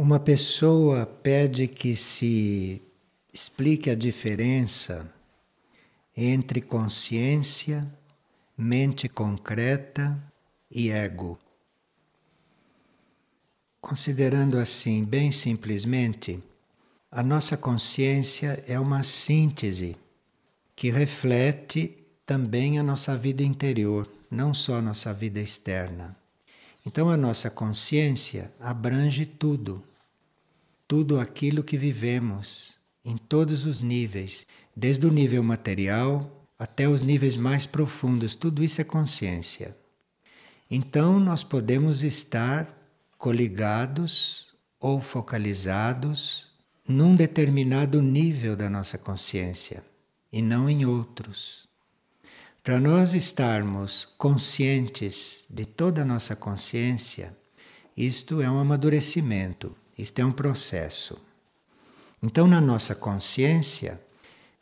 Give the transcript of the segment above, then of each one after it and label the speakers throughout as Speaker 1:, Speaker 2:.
Speaker 1: Uma pessoa pede que se explique a diferença entre consciência, mente concreta e ego. Considerando assim, bem simplesmente, a nossa consciência é uma síntese que reflete também a nossa vida interior, não só a nossa vida externa. Então a nossa consciência abrange tudo, tudo aquilo que vivemos, em todos os níveis, desde o nível material até os níveis mais profundos, tudo isso é consciência. Então nós podemos estar coligados ou focalizados num determinado nível da nossa consciência e não em outros. Para nós estarmos conscientes de toda a nossa consciência, isto é um amadurecimento, isto é um processo. Então, na nossa consciência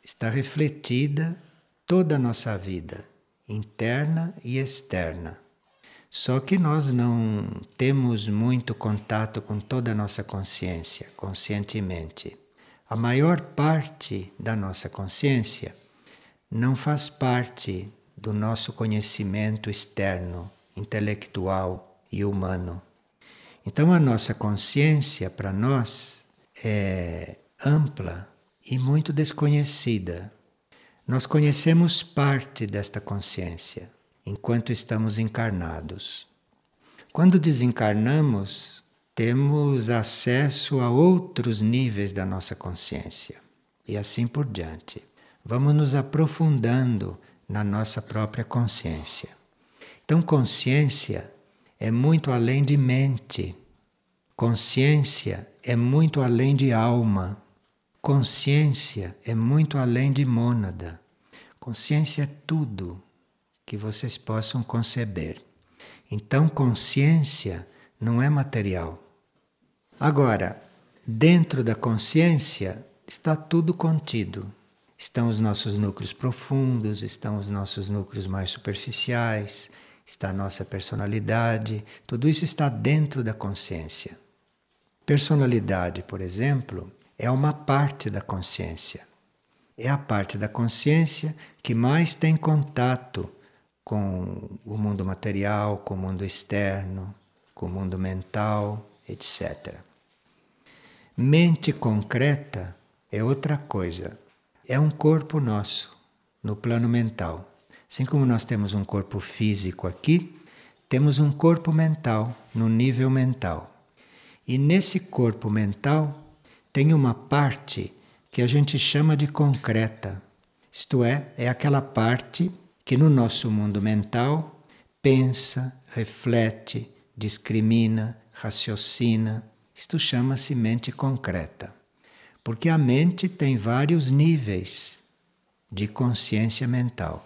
Speaker 1: está refletida toda a nossa vida, interna e externa. Só que nós não temos muito contato com toda a nossa consciência, conscientemente. A maior parte da nossa consciência não faz parte do nosso conhecimento externo, intelectual e humano. Então a nossa consciência para nós é ampla e muito desconhecida. Nós conhecemos parte desta consciência enquanto estamos encarnados. Quando desencarnamos, temos acesso a outros níveis da nossa consciência e assim por diante. Vamos nos aprofundando na nossa própria consciência. Então, consciência é muito além de mente. Consciência é muito além de alma. Consciência é muito além de mônada. Consciência é tudo que vocês possam conceber. Então, consciência não é material. Agora, dentro da consciência está tudo contido. Estão os nossos núcleos profundos, estão os nossos núcleos mais superficiais, está a nossa personalidade, tudo isso está dentro da consciência. Personalidade, por exemplo, é uma parte da consciência. É a parte da consciência que mais tem contato com o mundo material, com o mundo externo, com o mundo mental, etc. Mente concreta é outra coisa é um corpo nosso, no plano mental. Assim como nós temos um corpo físico aqui, temos um corpo mental, no nível mental. E nesse corpo mental tem uma parte que a gente chama de concreta. Isto é, é aquela parte que no nosso mundo mental pensa, reflete, discrimina, raciocina. Isto chama-se mente concreta. Porque a mente tem vários níveis de consciência mental.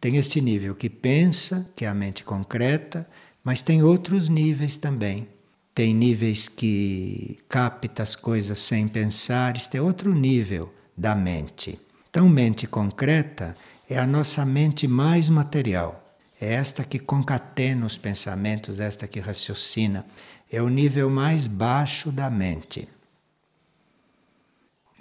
Speaker 1: Tem este nível que pensa, que é a mente concreta, mas tem outros níveis também. Tem níveis que capta as coisas sem pensar, este é outro nível da mente. Então, mente concreta é a nossa mente mais material. É esta que concatena os pensamentos, esta que raciocina. É o nível mais baixo da mente.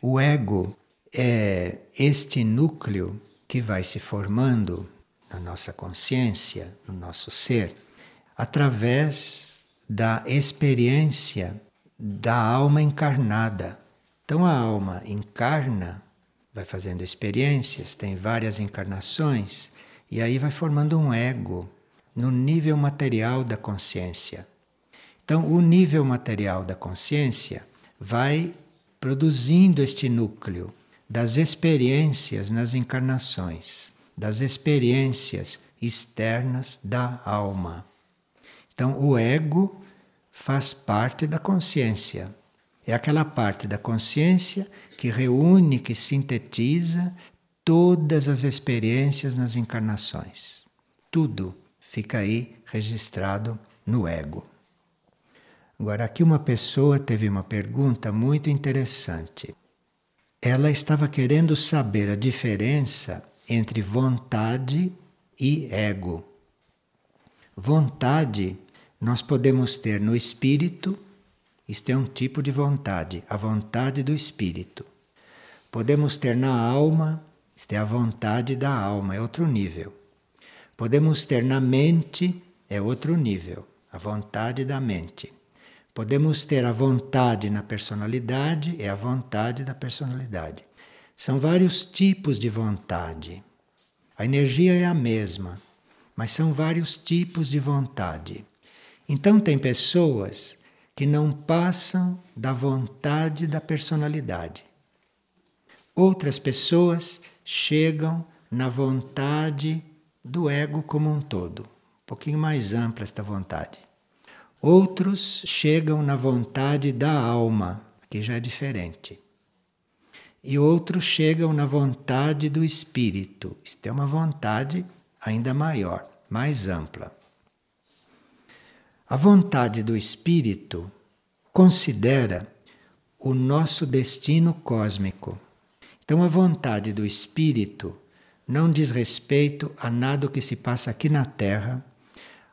Speaker 1: O ego é este núcleo que vai se formando na nossa consciência, no nosso ser, através da experiência da alma encarnada. Então a alma encarna, vai fazendo experiências, tem várias encarnações, e aí vai formando um ego no nível material da consciência. Então, o nível material da consciência vai produzindo este núcleo das experiências nas encarnações, das experiências externas da alma. Então, o ego faz parte da consciência. É aquela parte da consciência que reúne, que sintetiza todas as experiências nas encarnações. Tudo fica aí registrado no ego. Agora, aqui uma pessoa teve uma pergunta muito interessante. Ela estava querendo saber a diferença entre vontade e ego. Vontade nós podemos ter no espírito Isto é um tipo de vontade, a vontade do espírito. Podemos ter na alma, isto é a vontade da alma, é outro nível. Podemos ter na mente, é outro nível, a vontade da mente. Podemos ter a vontade na personalidade, é a vontade da personalidade. São vários tipos de vontade. A energia é a mesma, mas são vários tipos de vontade. Então, tem pessoas que não passam da vontade da personalidade. Outras pessoas chegam na vontade do ego como um todo, um pouquinho mais ampla esta vontade. Outros chegam na vontade da alma, que já é diferente. E outros chegam na vontade do espírito. Isto é uma vontade ainda maior, mais ampla. A vontade do espírito considera o nosso destino cósmico. Então, a vontade do espírito não diz respeito a nada que se passa aqui na Terra,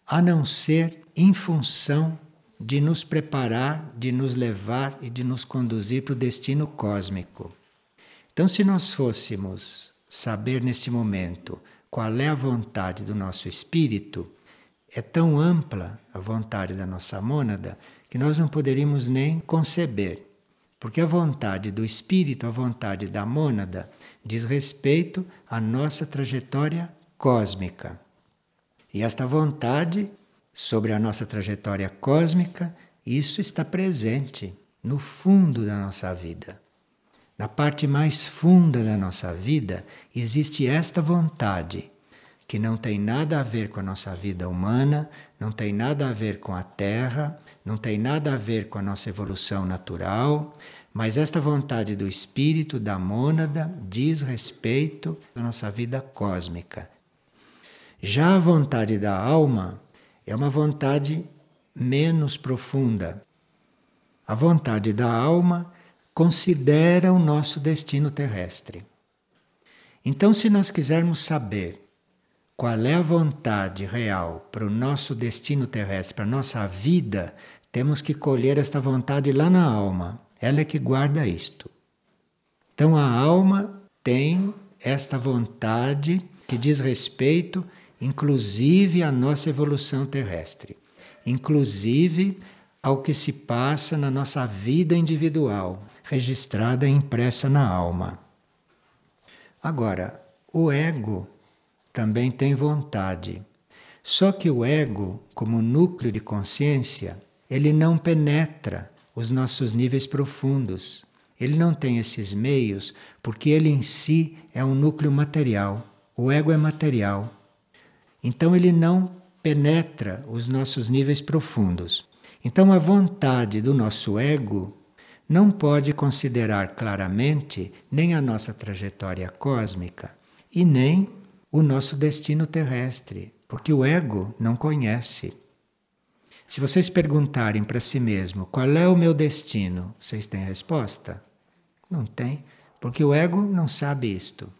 Speaker 1: a não ser em função de nos preparar, de nos levar e de nos conduzir para o destino cósmico. Então, se nós fôssemos saber neste momento qual é a vontade do nosso espírito, é tão ampla a vontade da nossa mônada que nós não poderíamos nem conceber. Porque a vontade do espírito, a vontade da mônada, diz respeito à nossa trajetória cósmica. E esta vontade sobre a nossa trajetória cósmica, isso está presente no fundo da nossa vida. Na parte mais funda da nossa vida existe esta vontade que não tem nada a ver com a nossa vida humana, não tem nada a ver com a Terra, não tem nada a ver com a nossa evolução natural, mas esta vontade do espírito, da mônada, diz respeito à nossa vida cósmica. Já a vontade da alma é uma vontade menos profunda. A vontade da alma considera o nosso destino terrestre. Então, se nós quisermos saber qual é a vontade real para o nosso destino terrestre, para a nossa vida, temos que colher esta vontade lá na alma. Ela é que guarda isto. Então a alma tem esta vontade que diz respeito, inclusive, à nossa evolução terrestre, inclusive ao que se passa na nossa vida individual, registrada e impressa na alma. Agora, o ego também tem vontade. Só que o ego, como núcleo de consciência, ele não penetra os nossos níveis profundos. Ele não tem esses meios porque ele em si é um núcleo material. O ego é material. Então ele não penetra os nossos níveis profundos. Então a vontade do nosso ego não pode considerar claramente nem a nossa trajetória cósmica e nem o nosso destino terrestre, porque o ego não conhece. Se vocês perguntarem para si mesmo qual é o meu destino, vocês têm resposta? Não tem, porque o ego não sabe isto.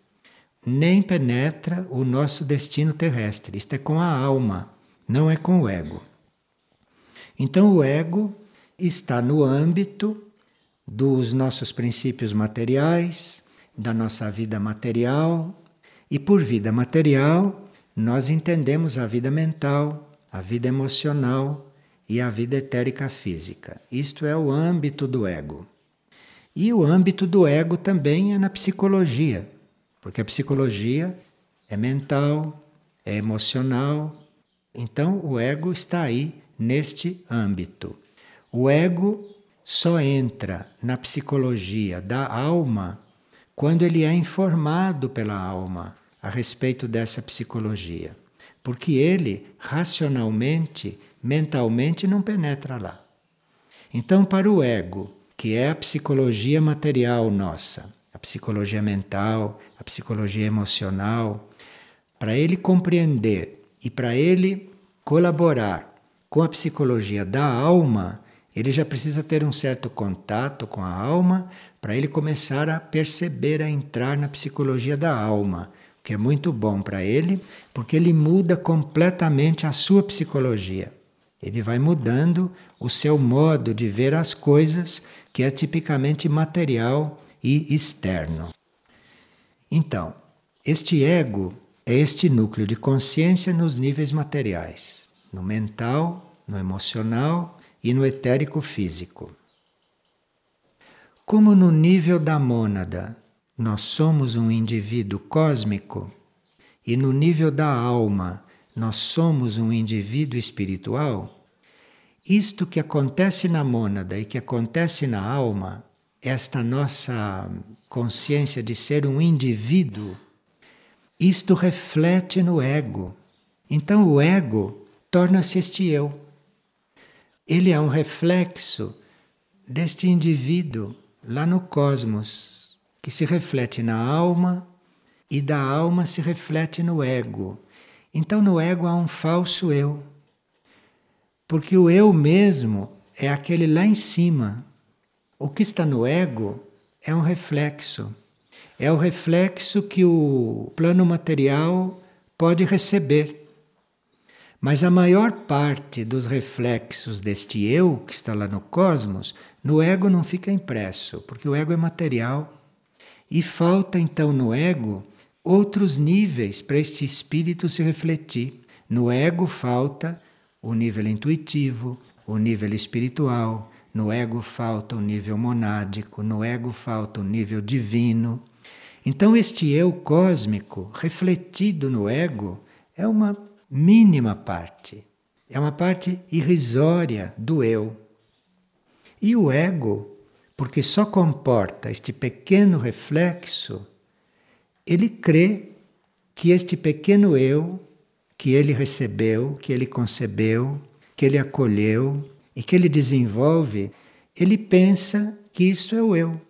Speaker 1: Nem penetra o nosso destino terrestre. Isto é com a alma, não é com o ego. Então o ego está no âmbito dos nossos princípios materiais, da nossa vida material, e por vida material, nós entendemos a vida mental, a vida emocional e a vida etérica física. Isto é o âmbito do ego. E o âmbito do ego também é na psicologia, porque a psicologia é mental, é emocional. Então o ego está aí neste âmbito. O ego só entra na psicologia da alma quando ele é informado pela alma a respeito dessa psicologia. Porque ele, racionalmente, mentalmente, não penetra lá. Então, para o ego, que é a psicologia material nossa, a psicologia mental, a psicologia emocional, para ele compreender e para ele colaborar com a psicologia da alma, ele já precisa ter um certo contato com a alma para ele começar a perceber, a entrar na psicologia da alma, que é muito bom para ele, porque ele muda completamente a sua psicologia. Ele vai mudando o seu modo de ver as coisas, que é tipicamente material e externo. Então, este ego é este núcleo de consciência nos níveis materiais, no mental, no emocional e no etérico físico. Como no nível da mônada nós somos um indivíduo cósmico e no nível da alma nós somos um indivíduo espiritual, isto que acontece na mônada e que acontece na alma, esta nossa consciência de ser um indivíduo, isto reflete no ego. Então o ego torna-se este eu. Ele é um reflexo deste indivíduo lá no cosmos, que se reflete na alma e da alma se reflete no ego. Então no ego há um falso eu. Porque o eu mesmo é aquele lá em cima. O que está no ego é um reflexo. É o reflexo que o plano material pode receber. Mas a maior parte dos reflexos deste eu que está lá no cosmos, no ego não fica impresso, porque o ego é material. E falta então no ego outros níveis para este espírito se refletir. No ego falta o nível intuitivo, o nível espiritual, no ego falta o nível monádico, no ego falta o nível divino. Então, este eu cósmico refletido no ego é uma mínima parte, é uma parte irrisória do eu. E o ego, porque só comporta este pequeno reflexo, ele crê que este pequeno eu, que ele recebeu, que ele concebeu, que ele acolheu e que ele desenvolve, ele pensa que isto é o eu.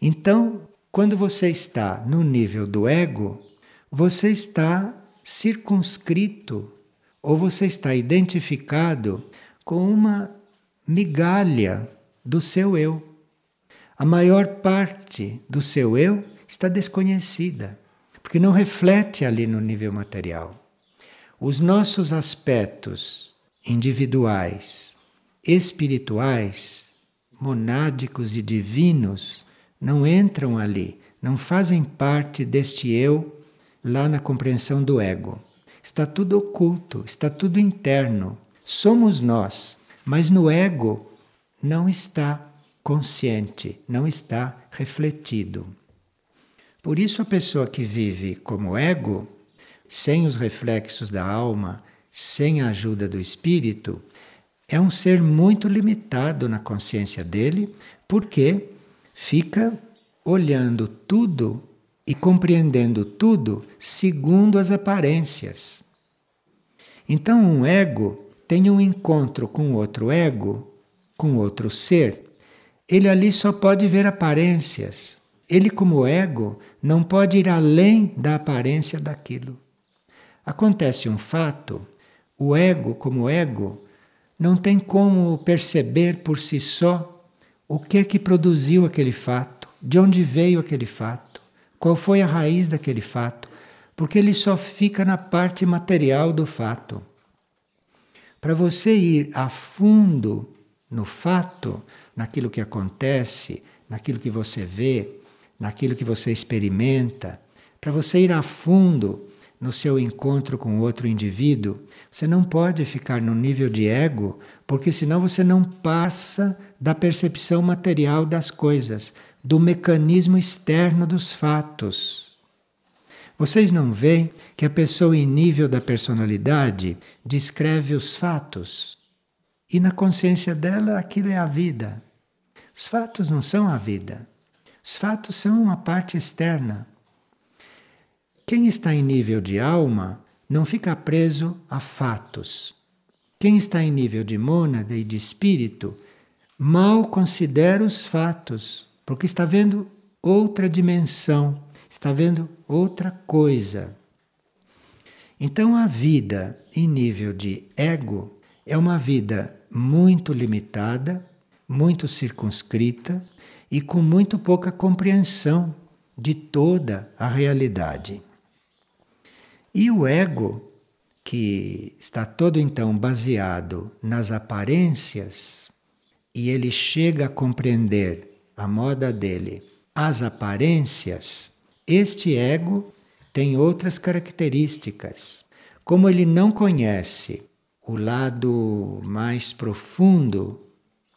Speaker 1: Então, quando você está no nível do ego, você está circunscrito ou você está identificado com uma migalha do seu eu. A maior parte do seu eu está desconhecida, porque não reflete ali no nível material. Os nossos aspectos individuais, espirituais, monádicos e divinos não entram ali, não fazem parte deste eu lá na compreensão do ego. Está tudo oculto, está tudo interno. Somos nós, mas no ego não está consciente, não está refletido. Por isso, a pessoa que vive como ego, sem os reflexos da alma, sem a ajuda do espírito, é um ser muito limitado na consciência dele, porque fica olhando tudo e compreendendo tudo segundo as aparências. Então, um ego tem um encontro com outro ego, com outro ser, ele ali só pode ver aparências. Ele, como ego, não pode ir além da aparência daquilo. Acontece um fato, o ego, como ego, não tem como perceber por si só o que é que produziu aquele fato, de onde veio aquele fato. Qual foi a raiz daquele fato? Porque ele só fica na parte material do fato. Para você ir a fundo no fato, naquilo que acontece, naquilo que você vê, naquilo que você experimenta, para você ir a fundo no seu encontro com outro indivíduo, você não pode ficar no nível de ego, porque senão você não passa da percepção material das coisas do mecanismo externo dos fatos. Vocês não veem que a pessoa em nível da personalidade descreve os fatos e na consciência dela aquilo é a vida. Os fatos não são a vida. Os fatos são uma parte externa. Quem está em nível de alma não fica preso a fatos. Quem está em nível de mônada e de espírito mal considera os fatos porque está vendo outra dimensão, está vendo outra coisa. Então a vida em nível de ego é uma vida muito limitada, muito circunscrita e com muito pouca compreensão de toda a realidade. E o ego, que está todo então baseado nas aparências e ele chega a compreender a moda dele as aparências, este ego tem outras características. Como ele não conhece o lado mais profundo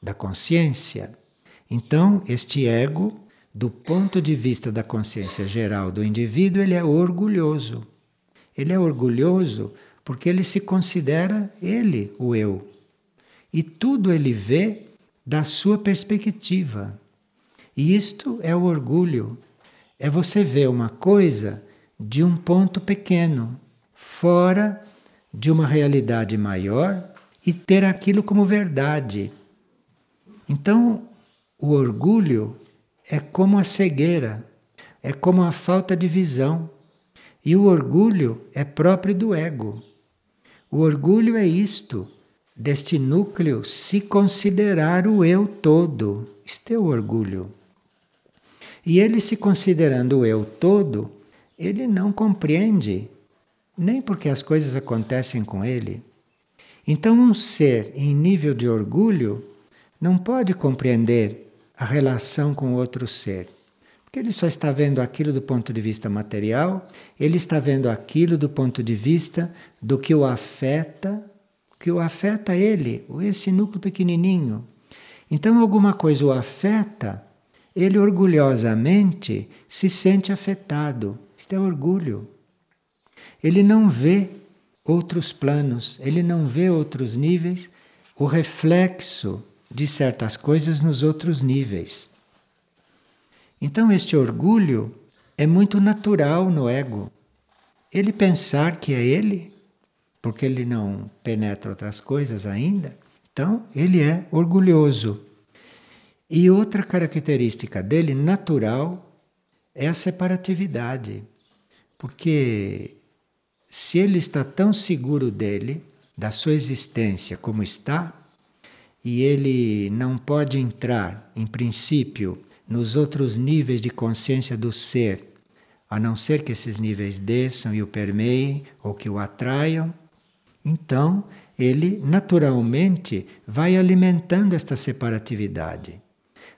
Speaker 1: da consciência, então este ego, do ponto de vista da consciência geral do indivíduo, ele é orgulhoso. Ele é orgulhoso porque ele se considera ele, o eu. E tudo ele vê da sua perspectiva. E isto é o orgulho. É você ver uma coisa de um ponto pequeno, fora de uma realidade maior e ter aquilo como verdade. Então, o orgulho é como a cegueira, é como a falta de visão. E o orgulho é próprio do ego. O orgulho é isto, deste núcleo se considerar o eu todo. Isto é o orgulho. E ele se considerando o eu todo, ele não compreende nem porque as coisas acontecem com ele. Então, um ser em nível de orgulho não pode compreender a relação com outro ser. Porque ele só está vendo aquilo do ponto de vista material, ele está vendo aquilo do ponto de vista do que o afeta, que o afeta ele, esse núcleo pequenininho. Então, alguma coisa o afeta ele orgulhosamente se sente afetado. Isto é orgulho. Ele não vê outros planos, ele não vê outros níveis, o reflexo de certas coisas nos outros níveis. Então, este orgulho é muito natural no ego. Ele pensar que é ele, porque ele não penetra outras coisas ainda, então ele é orgulhoso. E outra característica dele, natural, é a separatividade. Porque se ele está tão seguro dele, da sua existência como está, e ele não pode entrar, em princípio, nos outros níveis de consciência do ser, a não ser que esses níveis desçam e o permeiem ou que o atraiam, então ele naturalmente vai alimentando esta separatividade.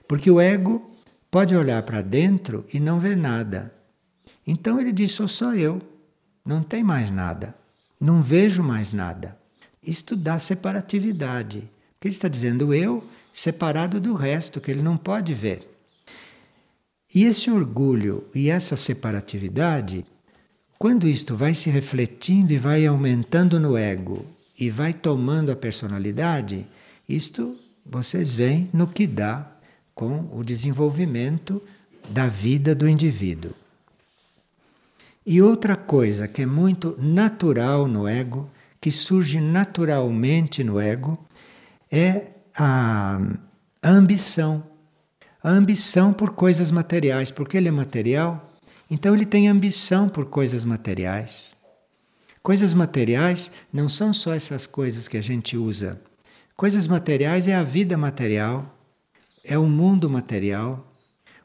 Speaker 1: Porque o ego pode olhar para dentro e não ver nada. Então ele diz: sou só eu, não tem mais nada, não vejo mais nada. Isto dá separatividade. Porque ele está dizendo eu separado do resto, que ele não pode ver. E esse orgulho e essa separatividade, quando isto vai se refletindo e vai aumentando no ego e vai tomando a personalidade, isto vocês veem no que dá com o desenvolvimento da vida do indivíduo. E outra coisa que é muito natural no ego, que surge naturalmente no ego, é a ambição. A ambição por coisas materiais, porque ele é material, então ele tem ambição por coisas materiais. Coisas materiais não são só essas coisas que a gente usa. Coisas materiais é a vida material, é o mundo material.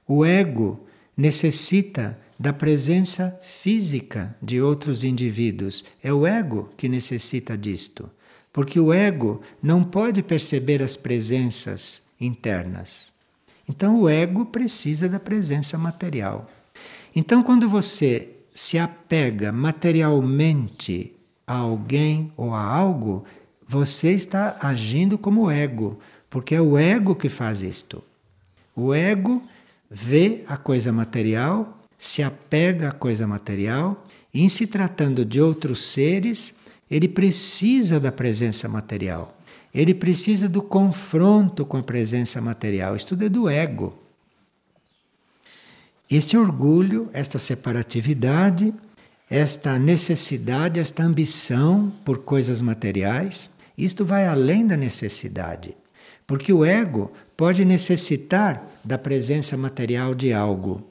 Speaker 1: O ego necessita da presença física de outros indivíduos. É o ego que necessita disto. Porque o ego não pode perceber as presenças internas. Então o ego precisa da presença material. Então quando você se apega materialmente a alguém ou a algo, você está agindo como ego, porque é o ego que faz isto. O ego vê a coisa material, se apega à coisa material, e em se tratando de outros seres, ele precisa da presença material. Ele precisa do confronto com a presença material. Isso tudo é do ego. Este orgulho, esta separatividade, esta necessidade, esta ambição por coisas materiais, isto vai além da necessidade. Porque o ego pode necessitar da presença material de algo.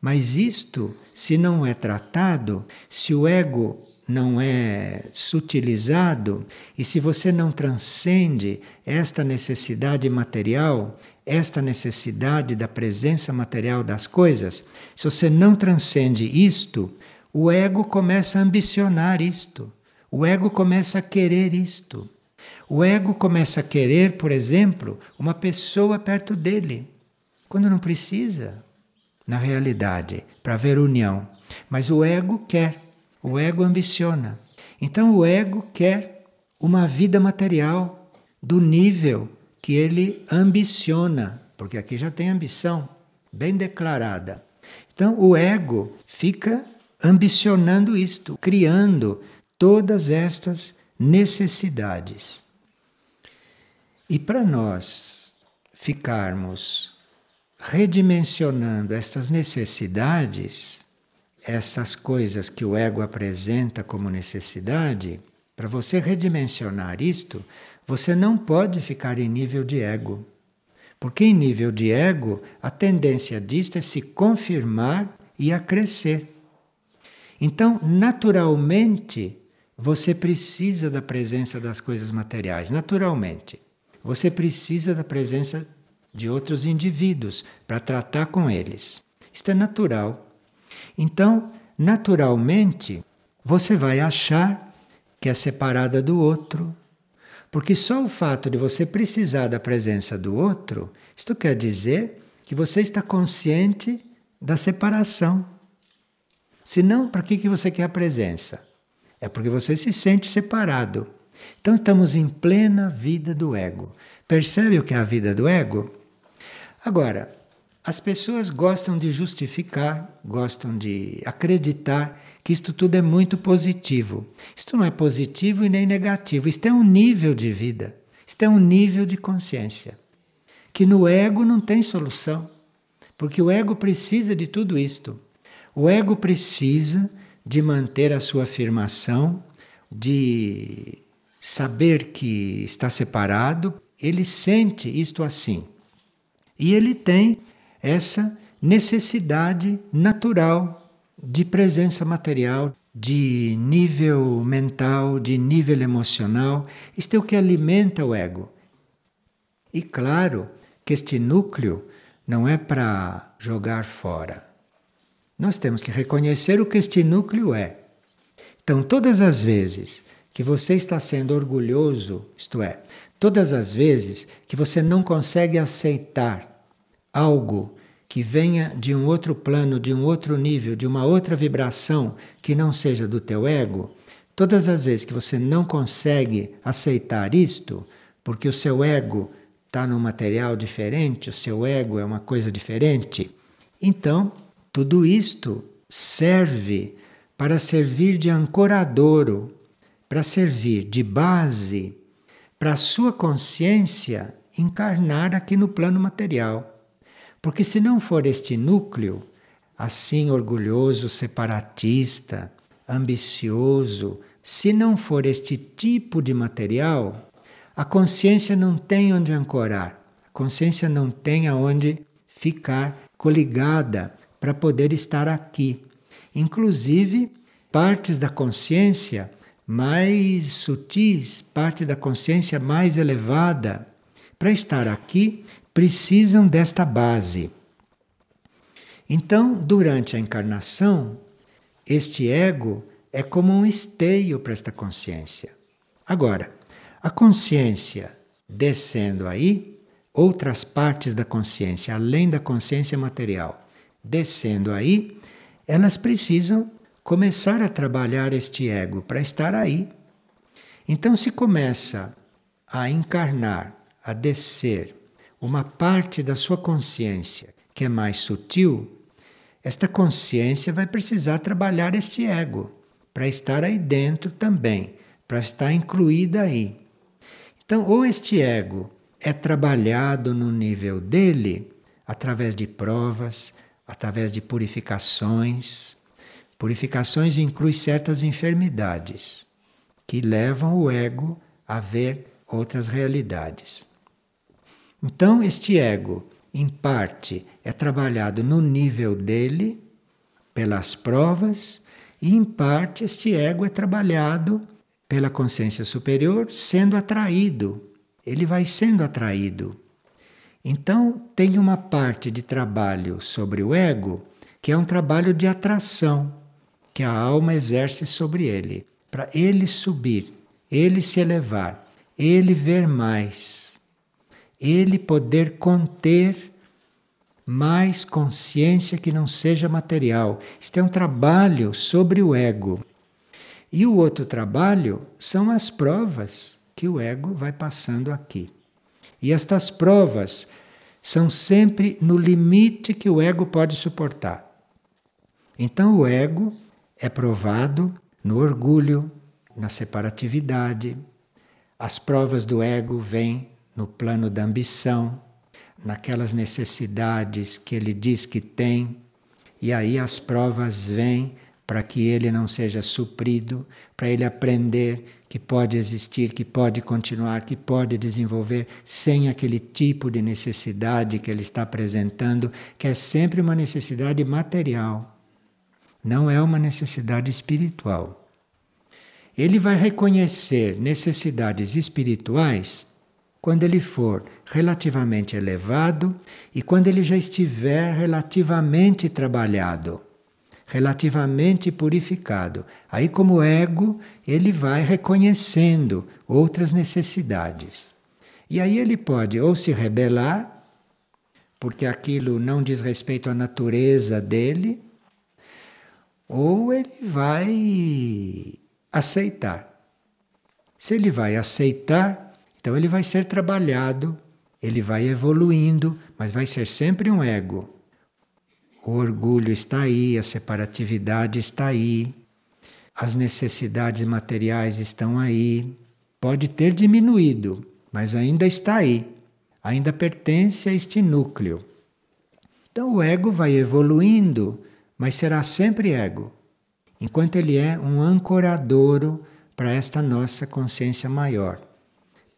Speaker 1: Mas isto, se não é tratado, se o ego não é sutilizado e se você não transcende esta necessidade material, esta necessidade da presença material das coisas, se você não transcende isto, o ego começa a ambicionar isto. o ego começa a querer isto. O ego começa a querer, por exemplo, uma pessoa perto dele, quando não precisa, na realidade, para haver união. Mas o ego quer, o ego ambiciona. Então o ego quer uma vida material do nível que ele ambiciona, porque aqui já tem ambição bem declarada. Então o ego fica ambicionando isto, criando todas estas necessidades. E para nós ficarmos redimensionando estas necessidades, essas coisas que o ego apresenta como necessidade, para você redimensionar isto, você não pode ficar em nível de ego. Porque em nível de ego, a tendência disto é se confirmar e a crescer. Então, naturalmente, você precisa da presença das coisas materiais, naturalmente. Você precisa da presença de outros indivíduos para tratar com eles. Isto é natural. Então, naturalmente, você vai achar que é separada do outro, porque só o fato de você precisar da presença do outro, isto quer dizer que você está consciente da separação. Senão, para que, que você quer a presença? É porque você se sente separado. Então, estamos em plena vida do ego. Percebe o que é a vida do ego? Agora, as pessoas gostam de justificar, gostam de acreditar que isto tudo é muito positivo. Isto não é positivo e nem negativo, isto é um nível de vida, isto é um nível de consciência. Que no ego não tem solução, porque o ego precisa de tudo isto. O ego precisa de manter a sua afirmação, de saber que está separado, ele sente isto assim. E ele tem essa necessidade natural de presença material, de nível mental, de nível emocional. Isto é o que alimenta o ego. E claro que este núcleo não é para jogar fora. Nós temos que reconhecer o que este núcleo é. Então, todas as vezes que você está sendo orgulhoso, isto é, todas as vezes que você não consegue aceitar algo que venha de um outro plano, de um outro nível, de uma outra vibração que não seja do teu ego, todas as vezes que você não consegue aceitar isto, porque o seu ego está num material diferente, o seu ego é uma coisa diferente, então tudo isto serve para servir de ancoradouro, para servir de base para a sua consciência encarnar aqui no plano material. Porque se não for este núcleo, assim orgulhoso, separatista, ambicioso, se não for este tipo de material, a consciência não tem onde ancorar, a consciência não tem aonde ficar coligada para poder estar aqui. Inclusive, partes da consciência mais sutis, parte da consciência mais elevada, para estar aqui, precisam desta base. Então, durante a encarnação, este ego é como um esteio para esta consciência. Agora, a consciência descendo aí, outras partes da consciência, além da consciência material, descendo aí, elas precisam começar a trabalhar este ego para estar aí. Então, se começa a encarnar, a descer uma parte da sua consciência que é mais sutil, esta consciência vai precisar trabalhar este ego para estar aí dentro também, para estar incluída aí. Então, ou este ego é trabalhado no nível dele através de provas, através de purificações. Purificações inclui certas enfermidades que levam o ego a ver outras realidades. Então, este ego, em parte, é trabalhado no nível dele, pelas provas, e em parte, este ego é trabalhado pela consciência superior, sendo atraído. Ele vai sendo atraído. Então, tem uma parte de trabalho sobre o ego que é um trabalho de atração que a alma exerce sobre ele. para ele subir, ele se elevar, ele ver mais, ele poder conter mais consciência que não seja material. Isto é um trabalho sobre o ego. E o outro trabalho são as provas que o ego vai passando aqui. E estas provas são sempre no limite que o ego pode suportar. Então o ego é provado no orgulho, na separatividade. As provas do ego vêm no plano da ambição, naquelas necessidades que ele diz que tem, e aí as provas vêm para que ele não seja suprido, para ele aprender que pode existir, que pode continuar, que pode desenvolver sem aquele tipo de necessidade que ele está apresentando, que é sempre uma necessidade material, não é uma necessidade espiritual. Ele vai reconhecer necessidades espirituais quando ele for relativamente elevado e quando ele já estiver relativamente trabalhado, relativamente purificado. Aí, como ego, ele vai reconhecendo outras necessidades. E aí ele pode ou se rebelar, porque aquilo não diz respeito à natureza dele, ou ele vai aceitar. Se ele vai aceitar, então ele vai ser trabalhado, ele vai evoluindo, mas vai ser sempre um ego. O orgulho está aí, a separatividade está aí, as necessidades materiais estão aí. Pode ter diminuído, mas ainda está aí, ainda pertence a este núcleo. Então o ego vai evoluindo, mas será sempre ego, enquanto ele é um ancoradouro para esta nossa consciência maior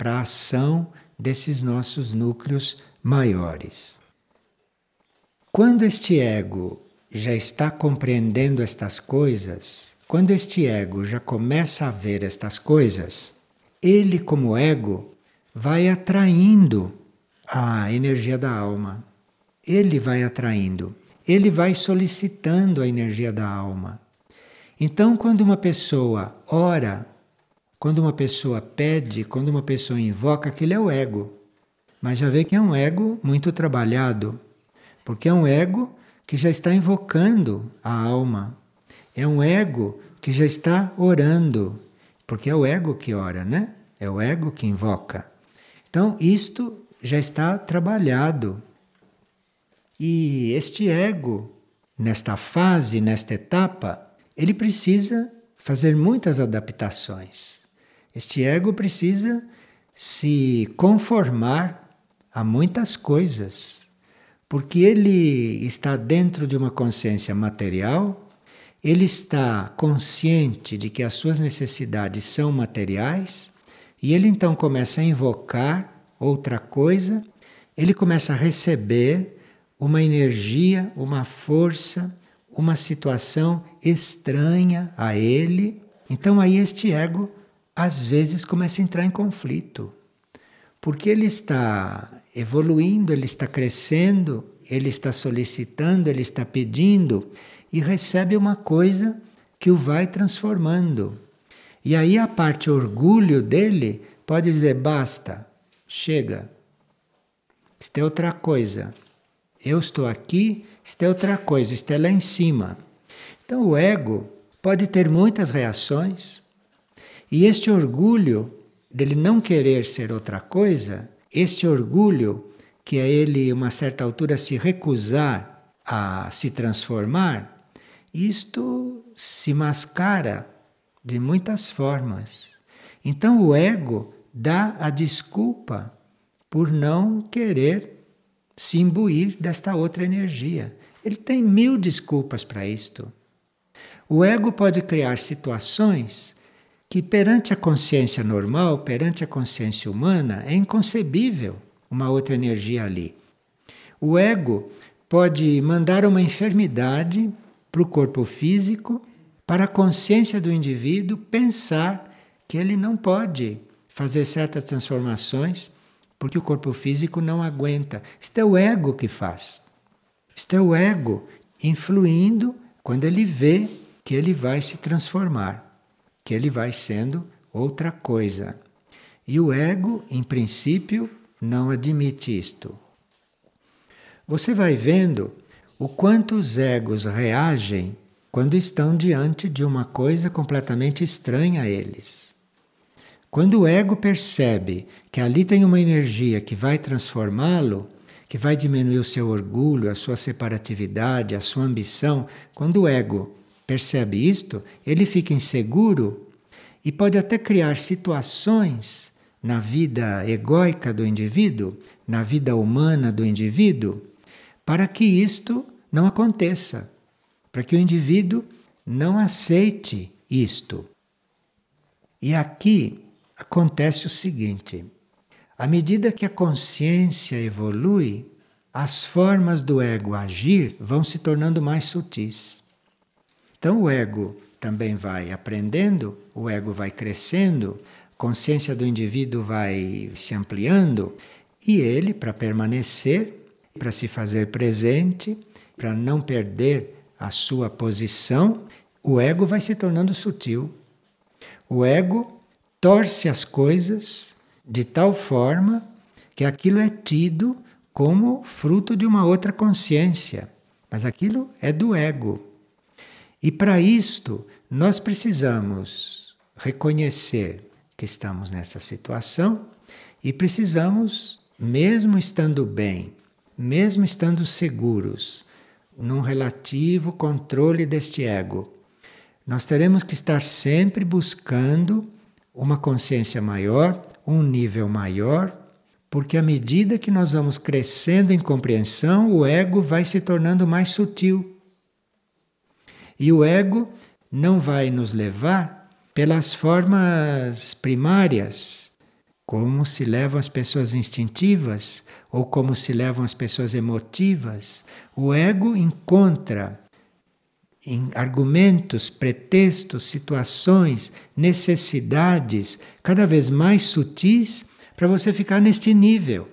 Speaker 1: para a ação desses nossos núcleos maiores. Quando este ego já está compreendendo estas coisas, quando este ego já começa a ver estas coisas, ele, como ego, vai atraindo a energia da alma. Ele vai atraindo, ele vai solicitando a energia da alma. Então, quando uma pessoa ora quando uma pessoa pede, quando uma pessoa invoca, aquele é o ego. Mas já vê que é um ego muito trabalhado, porque é um ego que já está invocando a alma. É um ego que já está orando, porque é o ego que ora, né? É o ego que invoca. Então, isto já está trabalhado. E este ego, nesta fase, nesta etapa, ele precisa fazer muitas adaptações. Este ego precisa se conformar a muitas coisas, porque ele está dentro de uma consciência material, ele está consciente de que as suas necessidades são materiais, e ele então começa a invocar outra coisa, ele começa a receber uma energia, uma força, uma situação estranha a ele. Então aí este ego às vezes começa a entrar em conflito, porque ele está evoluindo, ele está crescendo, ele está solicitando, ele está pedindo e recebe uma coisa que o vai transformando. E aí a parte orgulho dele pode dizer: basta, chega, isto é outra coisa. Eu estou aqui, isto é outra coisa, isto é lá em cima. Então o ego pode ter muitas reações, e este orgulho dele não querer ser outra coisa, este orgulho que a ele, uma certa altura, se recusar a se transformar, isto se mascara de muitas formas. Então o ego dá a desculpa por não querer se imbuir desta outra energia. Ele tem mil desculpas para isto. O ego pode criar situações que perante a consciência normal, perante a consciência humana, é inconcebível uma outra energia ali. O ego pode mandar uma enfermidade para o corpo físico, para a consciência do indivíduo pensar que ele não pode fazer certas transformações porque o corpo físico não aguenta. Isto é o ego que faz. Isto é o ego influindo quando ele vê que ele vai se transformar que ele vai sendo outra coisa. E o ego, em princípio, não admite isto. Você vai vendo o quanto os egos reagem quando estão diante de uma coisa completamente estranha a eles. Quando o ego percebe que ali tem uma energia que vai transformá-lo, que vai diminuir o seu orgulho, a sua separatividade, a sua ambição, quando o ego percebe isto, ele fica inseguro e pode até criar situações na vida egóica do indivíduo, na vida humana do indivíduo, para que isto não aconteça, para que o indivíduo não aceite isto. E aqui acontece o seguinte: à medida que a consciência evolui, as formas do ego agir vão se tornando mais sutis. Então o ego também vai aprendendo, o ego vai crescendo, a consciência do indivíduo vai se ampliando e ele, para permanecer, para se fazer presente, para não perder a sua posição, o ego vai se tornando sutil. O ego torce as coisas de tal forma que aquilo é tido como fruto de uma outra consciência, mas aquilo é do ego. E para isto, nós precisamos reconhecer que estamos nessa situação e precisamos, mesmo estando bem, mesmo estando seguros, num relativo controle deste ego, nós teremos que estar sempre buscando uma consciência maior, um nível maior, porque à medida que nós vamos crescendo em compreensão, o ego vai se tornando mais sutil. E o ego não vai nos levar pelas formas primárias, como se levam as pessoas instintivas ou como se levam as pessoas emotivas. O ego encontra em argumentos, pretextos, situações, necessidades cada vez mais sutis para você ficar neste nível.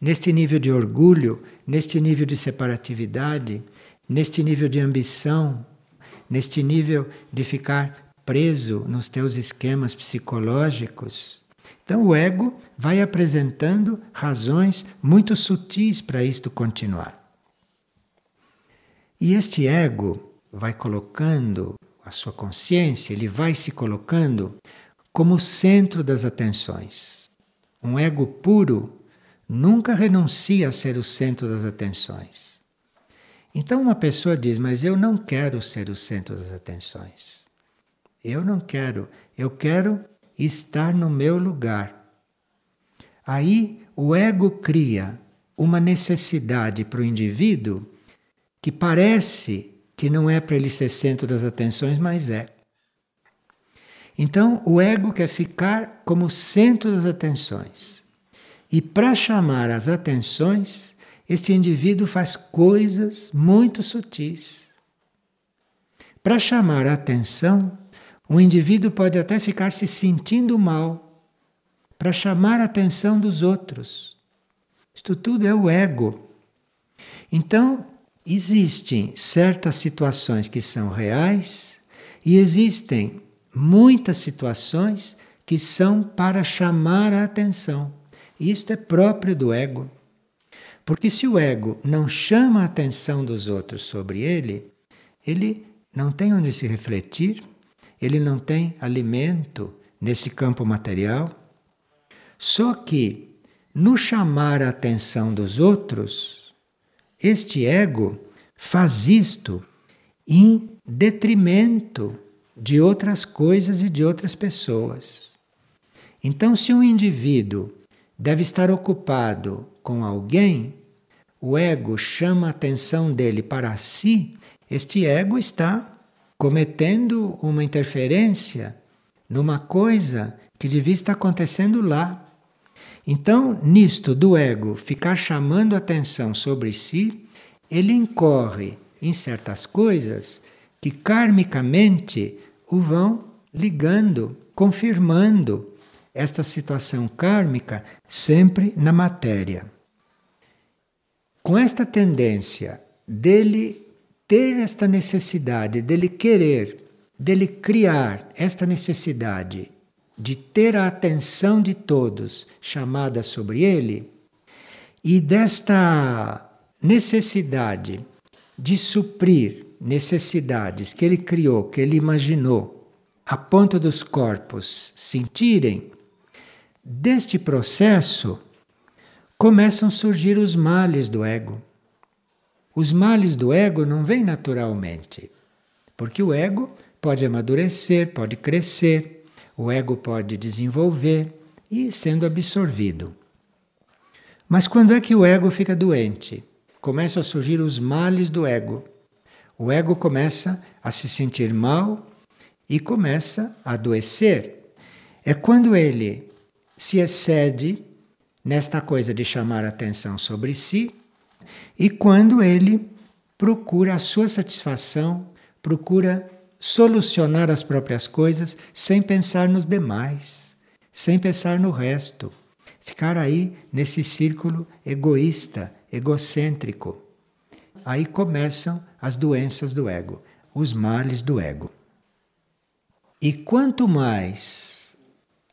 Speaker 1: Neste nível de orgulho, neste nível de separatividade, neste nível de ambição, neste nível de ficar preso nos teus esquemas psicológicos. Então o ego vai apresentando razões muito sutis para isto continuar. E este ego vai colocando a sua consciência, ele vai se colocando como centro das atenções. Um ego puro nunca renuncia a ser o centro das atenções. Então uma pessoa diz: Mas eu não quero ser o centro das atenções. Eu não quero. Eu quero estar no meu lugar. Aí o ego cria uma necessidade para o indivíduo que parece que não é para ele ser centro das atenções, mas é. Então o ego quer ficar como centro das atenções. E para chamar as atenções, este indivíduo faz coisas muito sutis. Para chamar a atenção, o indivíduo pode até ficar se sentindo mal para chamar a atenção dos outros. Isto tudo é o ego. Então, existem certas situações que são reais e existem muitas situações que são para chamar a atenção. Isto é próprio do ego. Porque se o ego não chama a atenção dos outros sobre ele, ele não tem onde se refletir, ele não tem alimento nesse campo material. Só que, no chamar a atenção dos outros, este ego faz isto em detrimento de outras coisas e de outras pessoas. Então, se um indivíduo deve estar ocupado com alguém, o ego chama a atenção dele para si, este ego está cometendo uma interferência numa coisa que devia estar acontecendo lá. Então, nisto do ego ficar chamando atenção sobre si, ele incorre em certas coisas que karmicamente o vão ligando, confirmando esta situação kármica sempre na matéria. Com esta tendência dele ter esta necessidade, dele querer dele criar esta necessidade de ter a atenção de todos chamada sobre ele e desta necessidade de suprir necessidades que ele criou, que ele imaginou, a ponto dos corpos sentirem, deste processo começam a surgir os males do ego. Os males do ego não vêm naturalmente, porque o ego pode amadurecer, pode crescer, o ego pode desenvolver e sendo absorvido. Mas quando é que o ego fica doente? Começam a surgir os males do ego. O ego começa a se sentir mal e começa a adoecer. É quando ele se excede nesta coisa de chamar atenção sobre si e quando ele procura a sua satisfação, procura solucionar as próprias coisas sem pensar nos demais, sem pensar no resto. Ficar aí nesse círculo egoísta, egocêntrico. Aí começam as doenças do ego, os males do ego. E quanto mais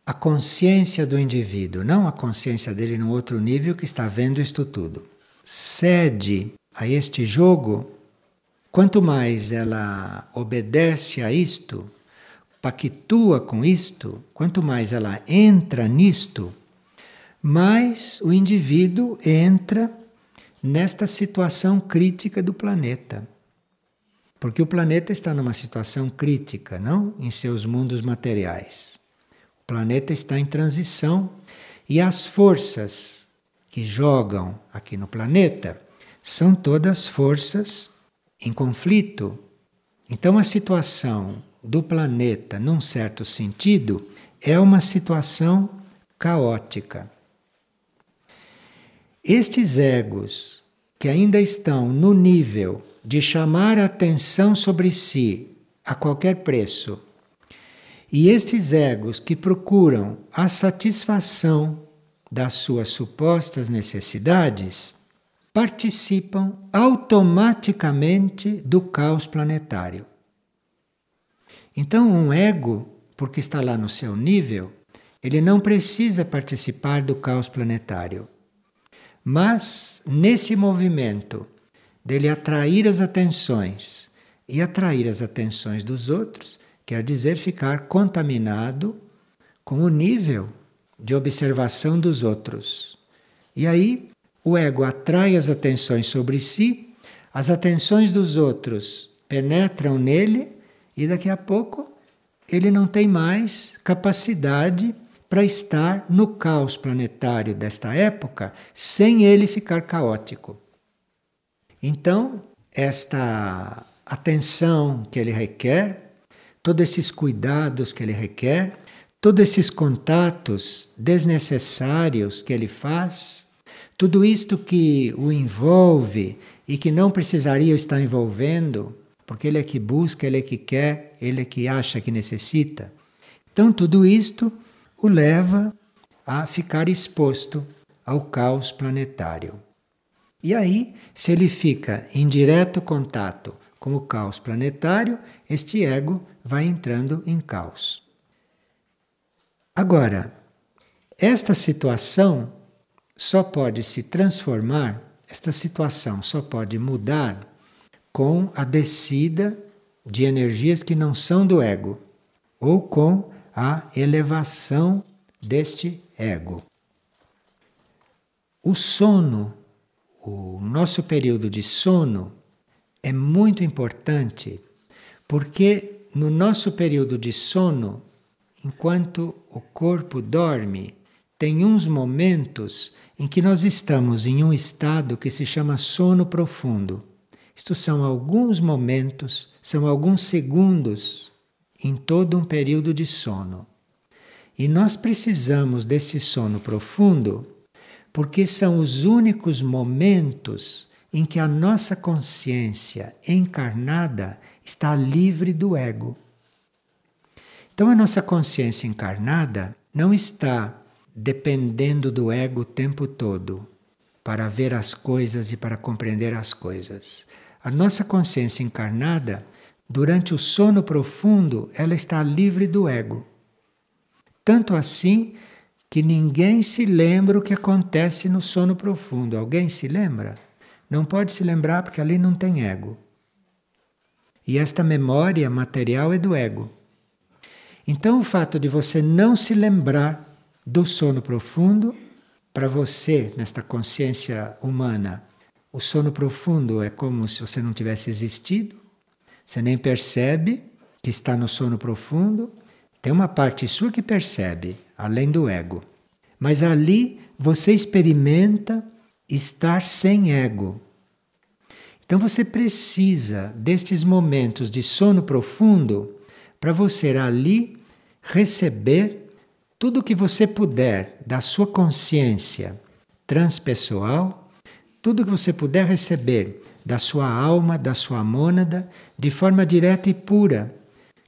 Speaker 1: a consciência do indivíduo, não a consciência dele num outro nível que está vendo isto tudo, cede a este jogo, quanto mais ela obedece a isto, pactua com isto, quanto mais ela entra nisto, mais o indivíduo entra nesta situação crítica do planeta. Porque o planeta está numa situação crítica, não em seus mundos materiais. O planeta está em transição e as forças que jogam aqui no planeta são todas forças em conflito. Então, a situação do planeta, num certo sentido, é uma situação caótica. Estes egos que ainda estão no nível de chamar a atenção sobre si a qualquer preço, e estes egos que procuram a satisfação das suas supostas necessidades, participam automaticamente do caos planetário. Então, um ego, porque está lá no seu nível, ele não precisa participar do caos planetário. Mas, nesse movimento dele atrair as atenções e atrair as atenções dos outros, quer dizer ficar contaminado com o nível de observação dos outros. E aí o ego atrai as atenções sobre si, as atenções dos outros penetram nele e daqui a pouco ele não tem mais capacidade para estar no caos planetário desta época sem ele ficar caótico. Então, esta atenção que ele requer, todos esses cuidados que ele requer, todos esses contatos desnecessários que ele faz, tudo isto que o envolve e que não precisaria estar envolvendo, porque ele é que busca, ele é que quer, ele é que acha que necessita. Então, tudo isto o leva a ficar exposto ao caos planetário. E aí, se ele fica em direto contato com o caos planetário, este ego vai entrando em caos. Agora, esta situação só pode se transformar, esta situação só pode mudar com a descida de energias que não são do ego, ou com a elevação deste ego. O sono, o nosso período de sono, é muito importante, porque no nosso período de sono enquanto o corpo dorme, tem uns momentos em que nós estamos em um estado que se chama sono profundo. Isto são alguns momentos, são alguns segundos em todo um período de sono. E nós precisamos desse sono profundo porque são os únicos momentos em que a nossa consciência encarnada está livre do ego. Então a nossa consciência encarnada não está dependendo do ego o tempo todo para ver as coisas e para compreender as coisas. A nossa consciência encarnada durante o sono profundo, ela está livre do ego. Tanto assim que ninguém se lembra o que acontece no sono profundo. Alguém se lembra? Não pode se lembrar porque ali não tem ego. E esta memória material é do ego. Então, o fato de você não se lembrar do sono profundo, para você, nesta consciência humana, o sono profundo é como se você não tivesse existido, você nem percebe que está no sono profundo. Tem uma parte sua que percebe, além do ego. Mas ali você experimenta estar sem ego. Então você precisa destes momentos de sono profundo para você ali receber tudo o que você puder da sua consciência transpessoal, tudo que você puder receber da sua alma, da sua mônada, de forma direta e pura,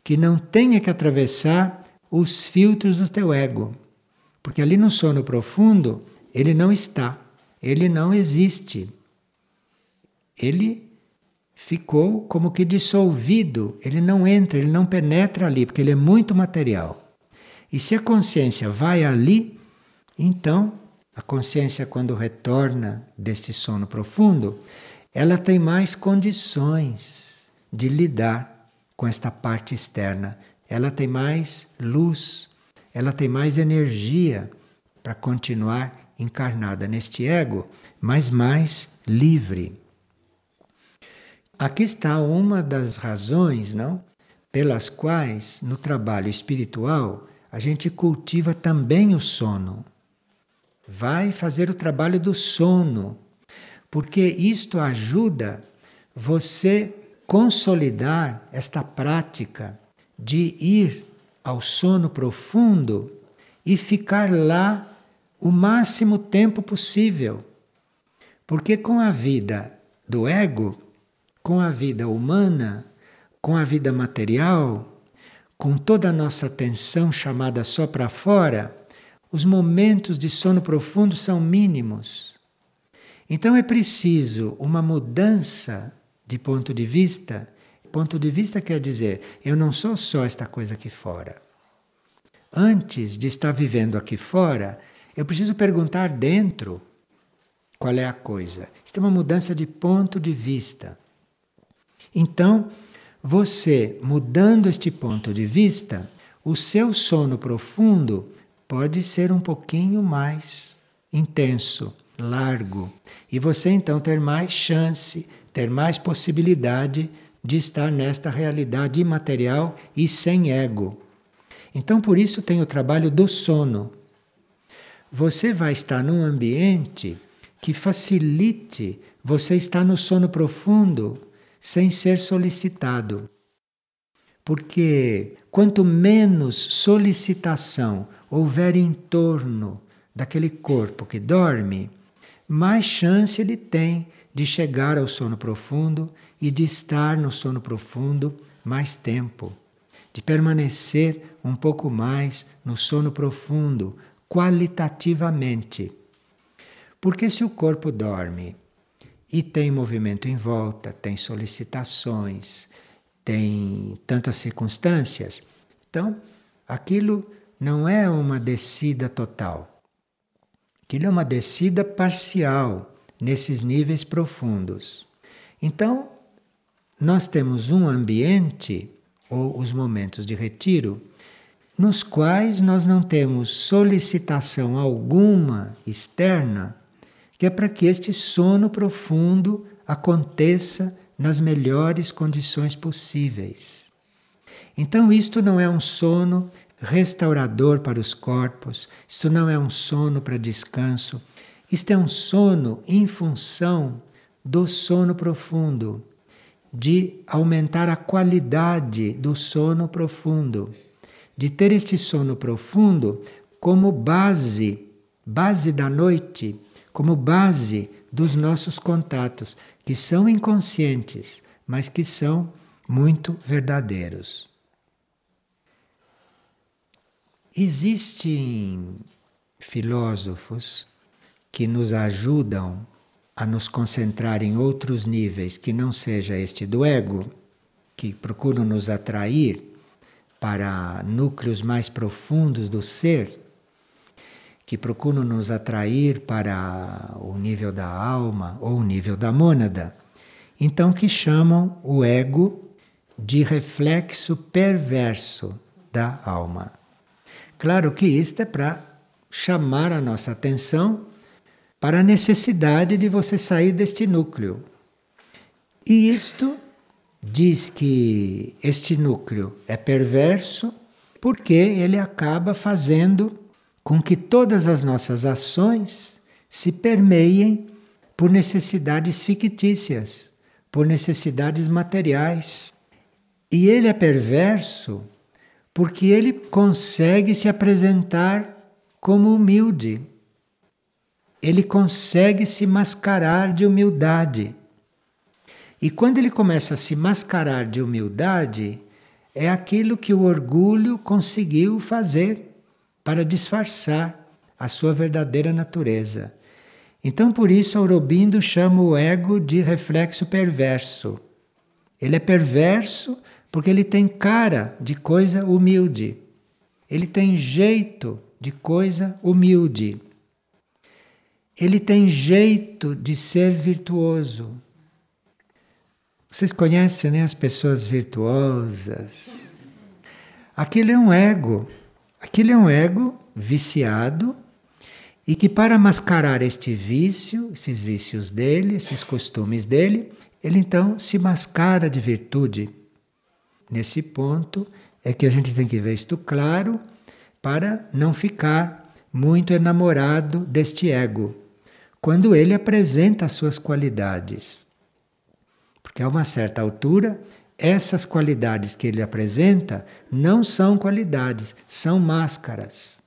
Speaker 1: que não tenha que atravessar os filtros do teu ego. Porque ali no sono profundo, ele não está, ele não existe. Ele ficou como que dissolvido, ele não entra, ele não penetra ali, porque ele é muito material. E se a consciência vai ali, então a consciência, quando retorna deste sono profundo, ela tem mais condições de lidar com esta parte externa. Ela tem mais luz, ela tem mais energia para continuar encarnada neste ego, mas mais livre. Aqui está uma das razões, não, pelas quais no trabalho espiritual a gente cultiva também o sono. Vai fazer o trabalho do sono, porque isto ajuda você consolidar esta prática de ir ao sono profundo e ficar lá o máximo tempo possível. Porque com a vida do ego, com a vida humana, com a vida material, com toda a nossa atenção chamada só para fora, os momentos de sono profundo são mínimos. Então é preciso uma mudança de ponto de vista. Ponto de vista quer dizer, eu não sou só esta coisa aqui fora. Antes de estar vivendo aqui fora, eu preciso perguntar dentro qual é a coisa. Isto é uma mudança de ponto de vista. Então, você mudando este ponto de vista, o seu sono profundo pode ser um pouquinho mais intenso largo. E você então ter mais chance, ter mais possibilidade de estar nesta realidade imaterial e sem ego. Então, por isso tem o trabalho do sono. Você vai estar num ambiente que facilite você estar no sono profundo sem ser solicitado. Porque quanto menos solicitação houver em torno daquele corpo que dorme, mais chance ele tem de chegar ao sono profundo e de estar no sono profundo mais tempo, de permanecer um pouco mais no sono profundo, qualitativamente. Porque se o corpo dorme e tem movimento em volta, tem solicitações, tem tantas circunstâncias, então aquilo não é uma descida total Aquilo é uma descida parcial nesses níveis profundos. Então, nós temos um ambiente, ou os momentos de retiro, nos quais nós não temos solicitação alguma externa, que é para que este sono profundo aconteça nas melhores condições possíveis. Então, isto não é um sono restaurador para os corpos. Isto não é um sono para descanso. Isto é um sono em função do sono profundo, de aumentar a qualidade do sono profundo, de ter este sono profundo como base, base da noite, como base dos nossos contatos, que são inconscientes, mas que são muito verdadeiros. Existem filósofos que nos ajudam a nos concentrar em outros níveis que não seja este do ego, que procuram nos atrair para núcleos mais profundos do ser, que procuram nos atrair para o nível da alma ou o nível da mônada, então que chamam o ego de reflexo perverso da alma. Claro que isto é para chamar a nossa atenção para a necessidade de você sair deste núcleo. E isto diz que este núcleo é perverso porque ele acaba fazendo com que todas as nossas ações se permeiem por necessidades fictícias, por necessidades materiais. E ele é perverso porque ele consegue se apresentar como humilde. Ele consegue se mascarar de humildade. E quando ele começa a se mascarar de humildade, é aquilo que o orgulho conseguiu fazer para disfarçar a sua verdadeira natureza. Então, por isso, Aurobindo chama o ego de reflexo perverso. Ele é perverso porque ele tem cara de coisa humilde. Ele tem jeito de coisa humilde. Ele tem jeito de ser virtuoso. Vocês conhecem né, as pessoas virtuosas? Aquilo é um ego. Aquilo é um ego viciado e que, para mascarar este vício, esses vícios dele, esses costumes dele, ele então se mascara de virtude. Nesse ponto é que a gente tem que ver isto claro para não ficar muito enamorado deste ego, quando ele apresenta as suas qualidades. Porque a uma certa altura, essas qualidades que ele apresenta não são qualidades, são máscaras.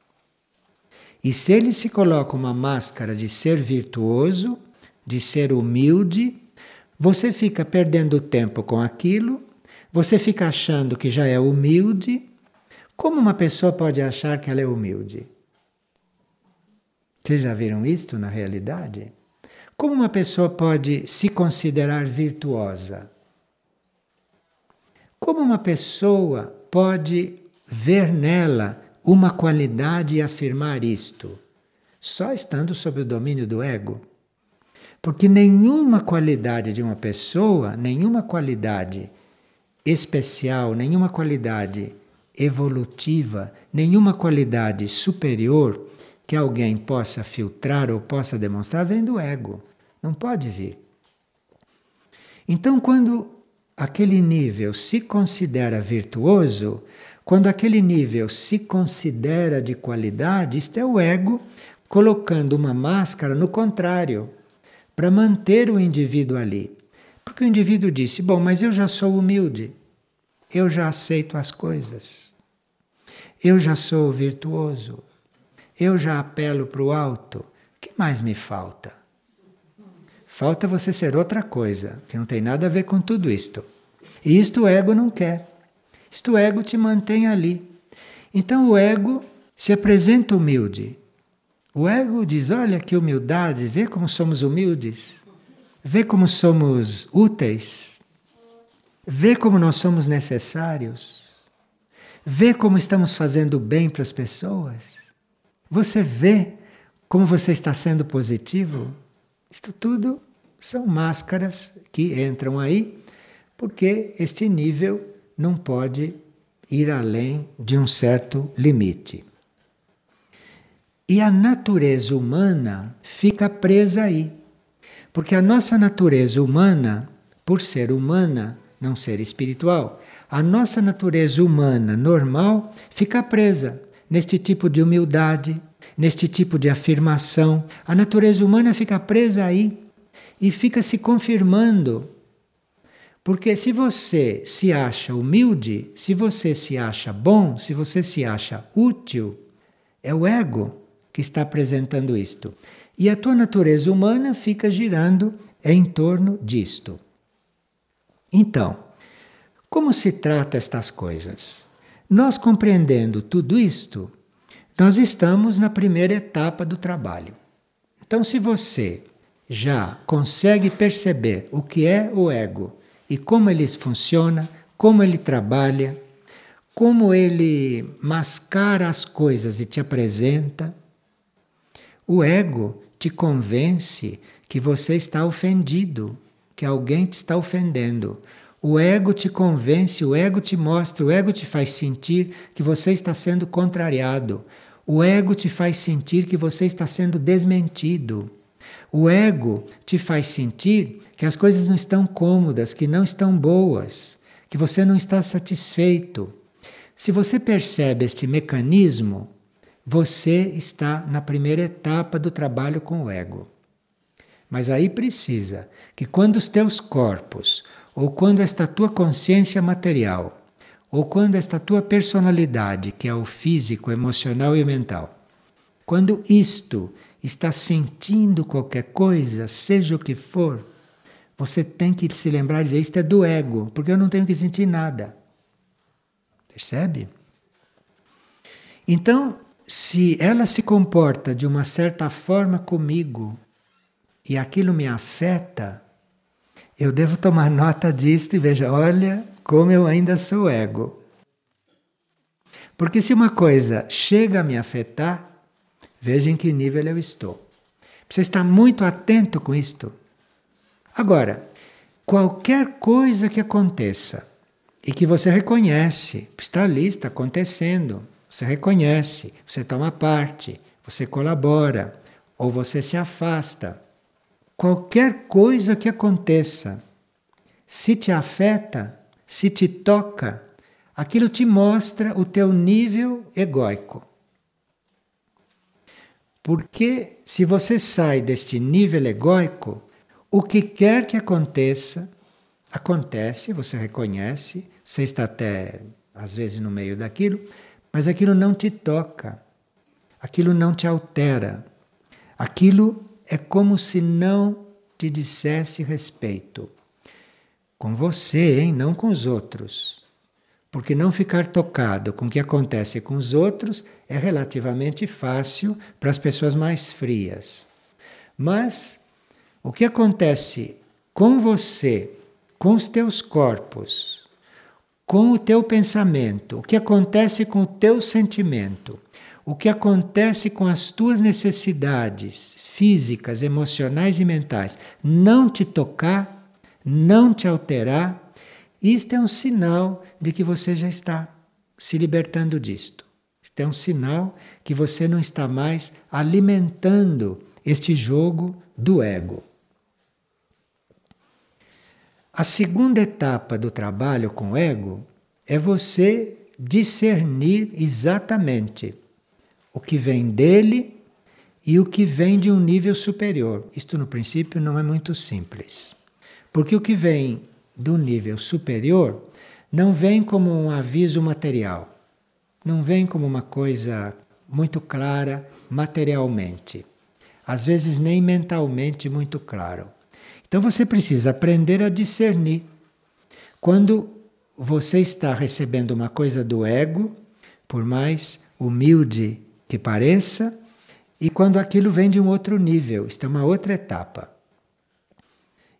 Speaker 1: E se ele se coloca uma máscara de ser virtuoso, de ser humilde, você fica perdendo tempo com aquilo você fica achando que já é humilde. Como uma pessoa pode achar que ela é humilde? Vocês já viram isto na realidade? Como uma pessoa pode se considerar virtuosa? Como uma pessoa pode ver nela uma qualidade e afirmar isto? Só estando sob o domínio do ego. Porque nenhuma qualidade de uma pessoa, nenhuma qualidade especial, nenhuma qualidade evolutiva, nenhuma qualidade superior que alguém possa filtrar ou possa demonstrar vem do ego. Não pode vir. Então, quando aquele nível se considera virtuoso, quando aquele nível se considera de qualidade, isto é o ego colocando uma máscara no contrário, para manter o indivíduo ali. Porque o indivíduo disse: Bom, mas eu já sou humilde, eu já aceito as coisas, eu já sou virtuoso, eu já apelo para o alto. O que mais me falta? Falta você ser outra coisa, que não tem nada a ver com tudo isto. E isto o ego não quer. Isto o ego te mantém ali. Então o ego se apresenta humilde. O ego diz: olha que humildade, vê como somos humildes. Vê como somos úteis. Vê como nós somos necessários. Vê como estamos fazendo bem para as pessoas. Você vê como você está sendo positivo. Isto tudo são máscaras que entram aí, porque este nível não pode ir além de um certo limite. E a natureza humana fica presa aí. Porque a nossa natureza humana, por ser humana, não ser espiritual, a nossa natureza humana normal fica presa neste tipo de humildade, neste tipo de afirmação. A natureza humana fica presa aí e fica se confirmando. Porque se você se acha humilde, se você se acha bom, se você se acha útil, é o ego que está apresentando isto. E a tua natureza humana fica girando em torno disto. Então, como se trata estas coisas? Nós compreendendo tudo isto, nós estamos na primeira etapa do trabalho. Então, se você já consegue perceber o que é o ego e como ele funciona, como ele trabalha, como ele mascara as coisas e te apresenta. O ego te convence que você está ofendido, que alguém te está ofendendo. O ego te convence, o ego te mostra, o ego te faz sentir que você está sendo contrariado. O ego te faz sentir que você está sendo desmentido. O ego te faz sentir que as coisas não estão cômodas, que não estão boas, que você não está satisfeito. Se você percebe este mecanismo, você está na primeira etapa do trabalho com o ego. Mas aí precisa que quando os teus corpos, ou quando esta tua consciência material, ou quando esta tua personalidade, que é o físico, emocional e mental, quando isto está sentindo qualquer coisa, seja o que for, você tem que se lembrar e dizer: Isto é do ego, porque eu não tenho que sentir nada. Percebe? Então, se ela se comporta de uma certa forma comigo e aquilo me afeta, eu devo tomar nota disto e veja: olha como eu ainda sou ego. Porque se uma coisa chega a me afetar, Veja em que nível eu estou. Precisa estar muito atento com isto. Agora, qualquer coisa que aconteça e que você reconhece, está ali, está acontecendo, você reconhece, você toma parte, você colabora ou você se afasta. Qualquer coisa que aconteça, se te afeta, se te toca, aquilo te mostra o teu nível egóico. Porque se você sai deste nível egóico, o que quer que aconteça, acontece, você reconhece, você está até às vezes no meio daquilo, mas aquilo não te toca, aquilo não te altera, aquilo é como se não te dissesse respeito. Com você, hein? não com os outros. Porque não ficar tocado com o que acontece com os outros é relativamente fácil para as pessoas mais frias. Mas o que acontece com você, com os teus corpos, com o teu pensamento, o que acontece com o teu sentimento, o que acontece com as tuas necessidades físicas, emocionais e mentais, não te tocar, não te alterar, isto é um sinal de que você já está se libertando disto. Isto é um sinal que você não está mais alimentando este jogo do ego. A segunda etapa do trabalho com o ego é você discernir exatamente o que vem dele e o que vem de um nível superior. Isto, no princípio, não é muito simples. Porque o que vem do nível superior não vem como um aviso material, não vem como uma coisa muito clara materialmente, às vezes nem mentalmente muito claro. Então você precisa aprender a discernir. Quando você está recebendo uma coisa do ego, por mais humilde que pareça, e quando aquilo vem de um outro nível, isto é uma outra etapa.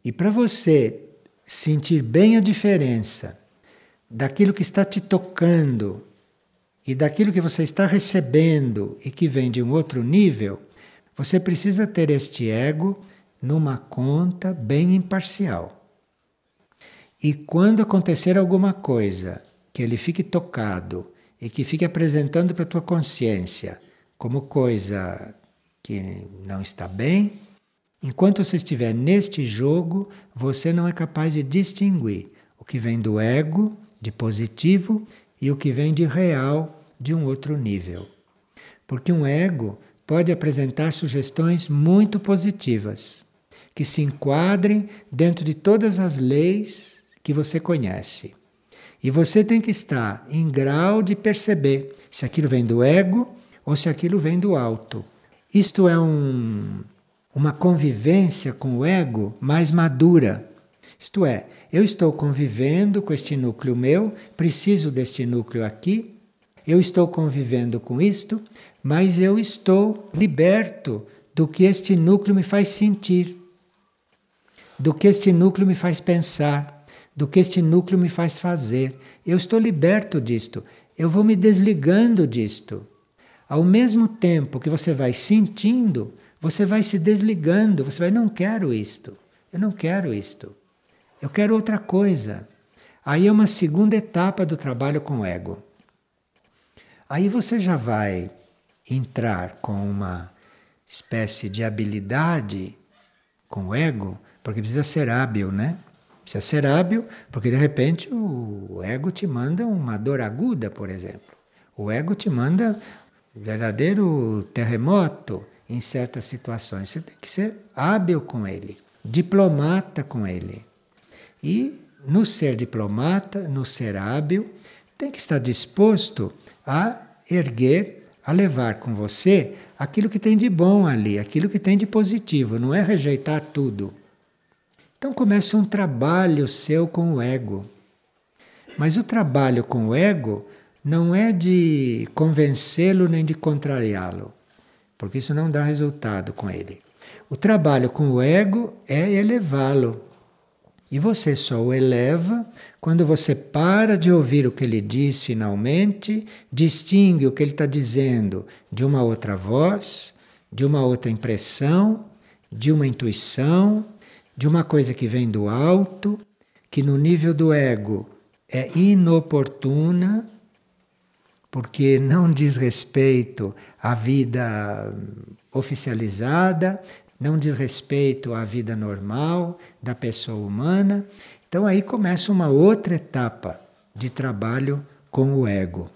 Speaker 1: E para você sentir bem a diferença daquilo que está te tocando e daquilo que você está recebendo e que vem de um outro nível, você precisa ter este ego numa conta bem imparcial. E quando acontecer alguma coisa que ele fique tocado e que fique apresentando para a tua consciência como coisa que não está bem, Enquanto você estiver neste jogo, você não é capaz de distinguir o que vem do ego, de positivo, e o que vem de real, de um outro nível. Porque um ego pode apresentar sugestões muito positivas, que se enquadrem dentro de todas as leis que você conhece. E você tem que estar em grau de perceber se aquilo vem do ego ou se aquilo vem do alto. Isto é um uma convivência com o ego mais madura. Isto é, eu estou convivendo com este núcleo meu, preciso deste núcleo aqui, eu estou convivendo com isto, mas eu estou liberto do que este núcleo me faz sentir, do que este núcleo me faz pensar, do que este núcleo me faz fazer. Eu estou liberto disto. Eu vou me desligando disto. Ao mesmo tempo que você vai sentindo, você vai se desligando, você vai, não quero isto, eu não quero isto, eu quero outra coisa. Aí é uma segunda etapa do trabalho com o ego. Aí você já vai entrar com uma espécie de habilidade com o ego, porque precisa ser hábil, né? Precisa ser hábil, porque de repente o ego te manda uma dor aguda, por exemplo. O ego te manda verdadeiro terremoto em certas situações. Você tem que ser hábil com ele, diplomata com ele. E no ser diplomata, no ser hábil, tem que estar disposto a erguer, a levar com você aquilo que tem de bom ali, aquilo que tem de positivo, não é rejeitar tudo. Então começa um trabalho seu com o ego. Mas o trabalho com o ego não é de convencê-lo nem de contrariá-lo, porque isso não dá resultado com ele. O trabalho com o ego é elevá-lo, e você só o eleva quando você para de ouvir o que ele diz finalmente, distingue o que ele está dizendo de uma outra voz, de uma outra impressão, de uma intuição, de uma coisa que vem do alto, que no nível do ego é inoportuna, porque não diz respeito à vida oficializada, não diz respeito à vida normal da pessoa humana. Então aí começa uma outra etapa de trabalho com o ego.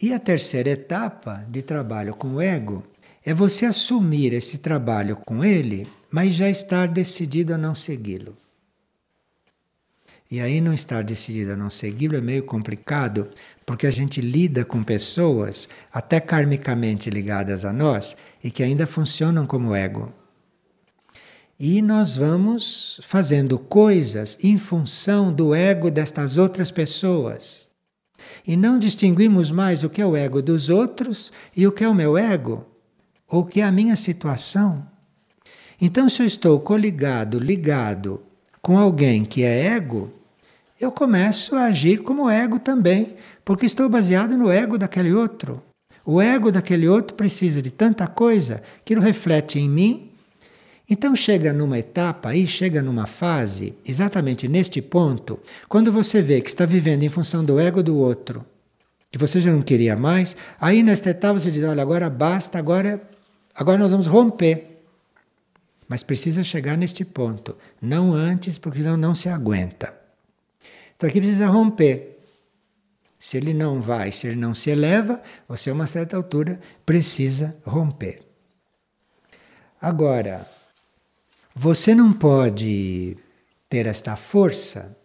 Speaker 1: E a terceira etapa de trabalho com o ego é você assumir esse trabalho com ele, mas já estar decidido a não segui-lo. E aí não estar decidido a não segui-lo é meio complicado, porque a gente lida com pessoas até karmicamente ligadas a nós e que ainda funcionam como ego. E nós vamos fazendo coisas em função do ego destas outras pessoas. E não distinguimos mais o que é o ego dos outros e o que é o meu ego, ou o que é a minha situação. Então, se eu estou coligado, ligado com alguém que é ego, eu começo a agir como ego também, porque estou baseado no ego daquele outro. O ego daquele outro precisa de tanta coisa que não reflete em mim. Então chega numa etapa aí, chega numa fase, exatamente neste ponto, quando você vê que está vivendo em função do ego do outro, que você já não queria mais, aí nesta etapa você diz, olha, agora basta, agora, agora nós vamos romper. Mas precisa chegar neste ponto, não antes, porque senão não se aguenta. Então aqui precisa romper. Se ele não vai, se ele não se eleva, você a uma certa altura precisa romper. Agora, você não pode ter esta força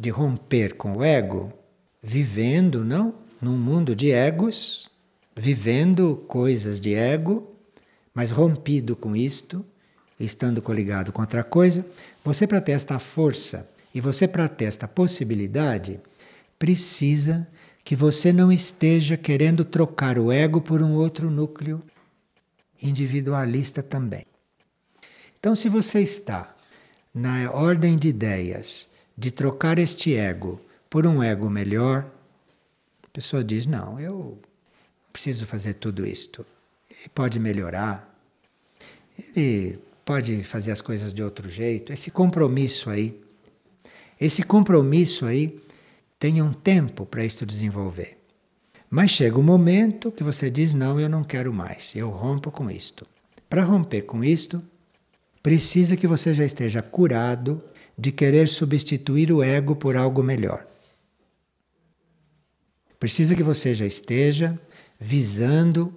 Speaker 1: de romper com o ego vivendo, não, num mundo de egos, vivendo coisas de ego, mas rompido com isto, estando coligado com outra coisa. Você para ter esta força e você, para ter esta possibilidade, precisa que você não esteja querendo trocar o ego por um outro núcleo individualista também. Então, se você está na ordem de ideias de trocar este ego por um ego melhor, a pessoa diz: Não, eu preciso fazer tudo isto. Ele pode melhorar, ele pode fazer as coisas de outro jeito. Esse compromisso aí esse compromisso aí tem um tempo para isto desenvolver. Mas chega um momento que você diz: não, eu não quero mais, eu rompo com isto. Para romper com isto, precisa que você já esteja curado de querer substituir o ego por algo melhor. Precisa que você já esteja visando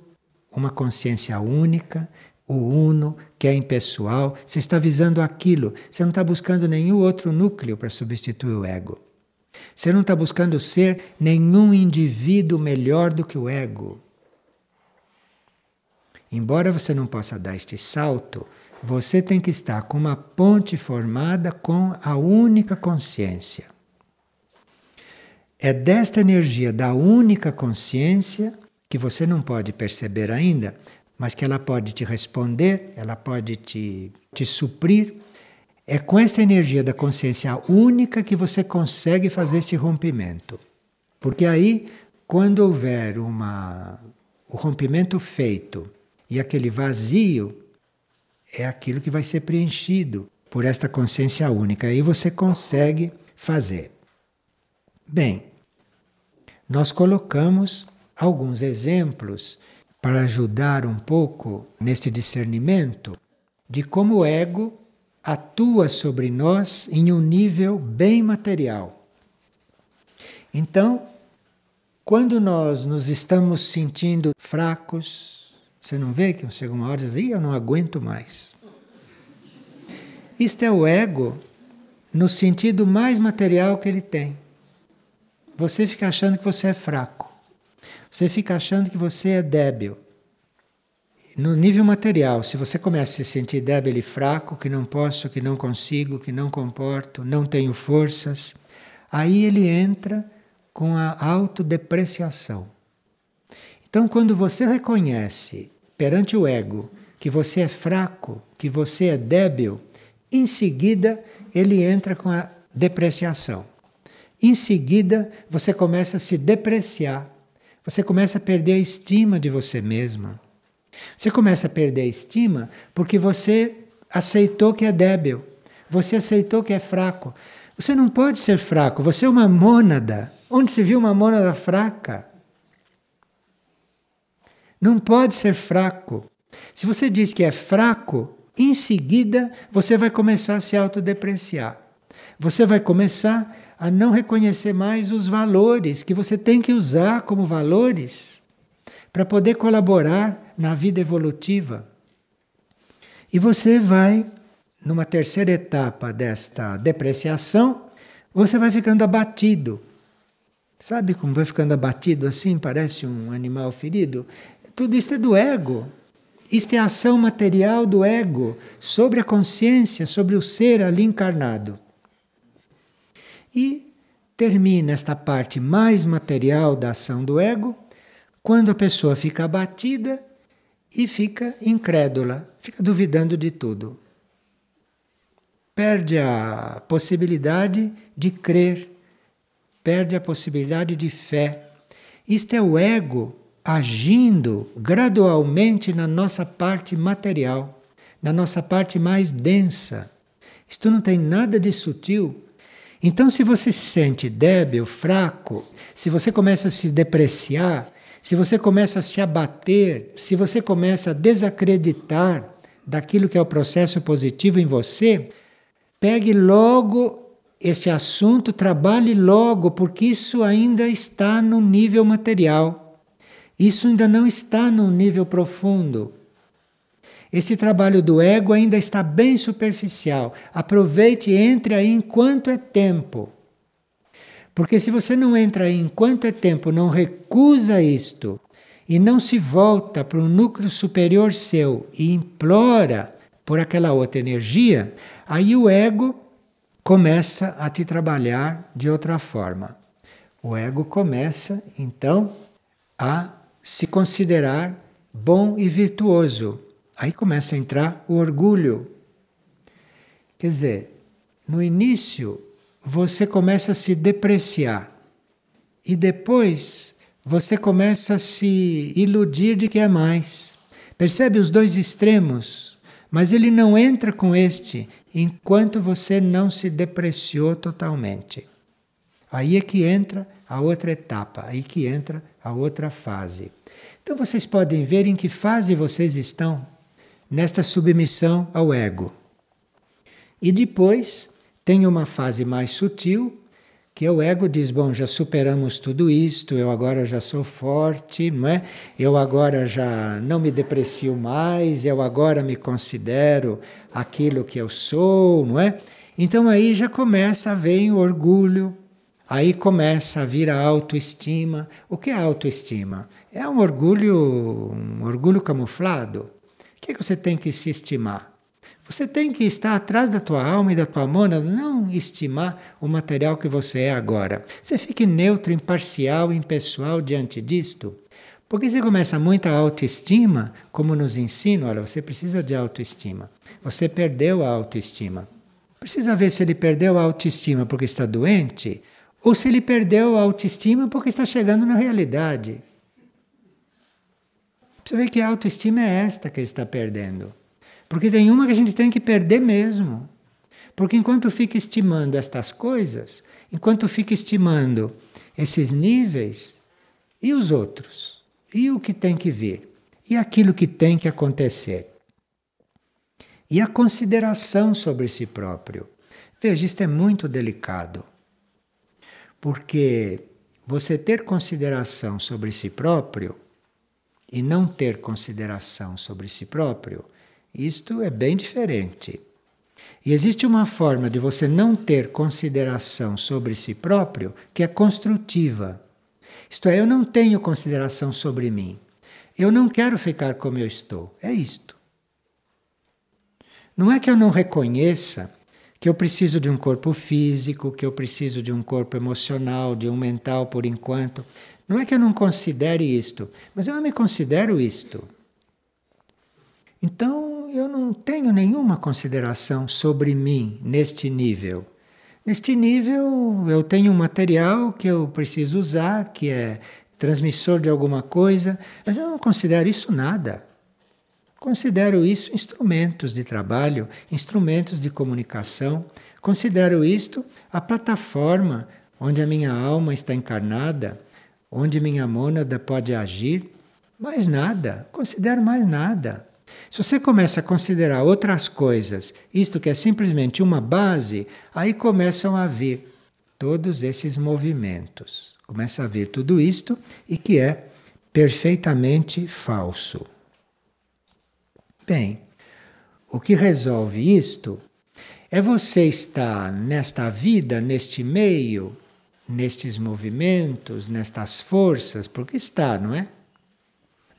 Speaker 1: uma consciência única, o uno, que é impessoal, você está visando aquilo, você não está buscando nenhum outro núcleo para substituir o ego. Você não está buscando ser nenhum indivíduo melhor do que o ego. Embora você não possa dar este salto, você tem que estar com uma ponte formada com a única consciência. É desta energia da única consciência que você não pode perceber ainda, mas que ela pode te responder, ela pode te, te suprir. É com esta energia da consciência única que você consegue fazer este rompimento. Porque aí, quando houver uma, o rompimento feito e aquele vazio, é aquilo que vai ser preenchido por esta consciência única. Aí você consegue fazer. Bem, nós colocamos alguns exemplos para ajudar um pouco neste discernimento de como o ego atua sobre nós em um nível bem material. Então, quando nós nos estamos sentindo fracos, você não vê que chega uma hora e diz, eu não aguento mais. Isto é o ego no sentido mais material que ele tem. Você fica achando que você é fraco. Você fica achando que você é débil. No nível material, se você começa a se sentir débil e fraco, que não posso, que não consigo, que não comporto, não tenho forças, aí ele entra com a autodepreciação. Então, quando você reconhece perante o ego que você é fraco, que você é débil, em seguida ele entra com a depreciação. Em seguida, você começa a se depreciar, você começa a perder a estima de você mesma. Você começa a perder a estima porque você aceitou que é débil, você aceitou que é fraco. Você não pode ser fraco, você é uma mônada. Onde se viu uma mônada fraca? Não pode ser fraco. Se você diz que é fraco, em seguida você vai começar a se autodepreciar. Você vai começar a não reconhecer mais os valores que você tem que usar como valores para poder colaborar na vida evolutiva. E você vai, numa terceira etapa desta depreciação, você vai ficando abatido. Sabe como vai ficando abatido assim, parece um animal ferido? Tudo isso é do ego. Isto é ação material do ego sobre a consciência, sobre o ser ali encarnado. E termina esta parte mais material da ação do ego quando a pessoa fica abatida e fica incrédula, fica duvidando de tudo. Perde a possibilidade de crer, perde a possibilidade de fé. Isto é o ego agindo gradualmente na nossa parte material, na nossa parte mais densa. Isto não tem nada de sutil. Então, se você se sente débil, fraco, se você começa a se depreciar, se você começa a se abater, se você começa a desacreditar daquilo que é o processo positivo em você, pegue logo esse assunto, trabalhe logo, porque isso ainda está no nível material. Isso ainda não está no nível profundo. Esse trabalho do ego ainda está bem superficial. Aproveite e entre aí enquanto é tempo. Porque se você não entra aí enquanto é tempo, não recusa isto e não se volta para o núcleo superior seu e implora por aquela outra energia, aí o ego começa a te trabalhar de outra forma. O ego começa, então, a se considerar bom e virtuoso. Aí começa a entrar o orgulho. Quer dizer, no início você começa a se depreciar. E depois você começa a se iludir de que é mais. Percebe os dois extremos? Mas ele não entra com este enquanto você não se depreciou totalmente. Aí é que entra a outra etapa, aí que entra a outra fase. Então vocês podem ver em que fase vocês estão nesta submissão ao ego. E depois tem uma fase mais sutil, que o ego diz: bom, já superamos tudo isto, eu agora já sou forte, não é? Eu agora já não me deprecio mais, eu agora me considero aquilo que eu sou, não é? Então aí já começa a vir o orgulho, aí começa a vir a autoestima. O que é autoestima? É um orgulho, um orgulho camuflado. Que, você tem que se estimar? Você tem que estar atrás da tua alma e da tua mônada, não estimar o material que você é agora. Você fique neutro, imparcial, impessoal diante disto. Porque você começa muita autoestima, como nos ensinam, olha, você precisa de autoestima. Você perdeu a autoestima. Precisa ver se ele perdeu a autoestima porque está doente ou se ele perdeu a autoestima porque está chegando na realidade. Precisa ver que a autoestima é esta que está perdendo. Porque tem uma que a gente tem que perder mesmo. Porque enquanto fica estimando estas coisas, enquanto fica estimando esses níveis, e os outros? E o que tem que vir? E aquilo que tem que acontecer? E a consideração sobre si próprio. Veja, isto é muito delicado. Porque você ter consideração sobre si próprio e não ter consideração sobre si próprio, isto é bem diferente. E existe uma forma de você não ter consideração sobre si próprio que é construtiva. Isto é, eu não tenho consideração sobre mim. Eu não quero ficar como eu estou. É isto. Não é que eu não reconheça que eu preciso de um corpo físico, que eu preciso de um corpo emocional, de um mental por enquanto. Não é que eu não considere isto, mas eu não me considero isto. Então eu não tenho nenhuma consideração sobre mim neste nível. Neste nível eu tenho um material que eu preciso usar, que é transmissor de alguma coisa, mas eu não considero isso nada. Considero isso instrumentos de trabalho, instrumentos de comunicação. Considero isto a plataforma onde a minha alma está encarnada, onde minha mônada pode agir. Mais nada, considero mais nada. Se você começa a considerar outras coisas, isto que é simplesmente uma base, aí começam a vir todos esses movimentos. Começa a vir tudo isto e que é perfeitamente falso. Bem, o que resolve isto é você estar nesta vida, neste meio, nestes movimentos, nestas forças, porque está, não é?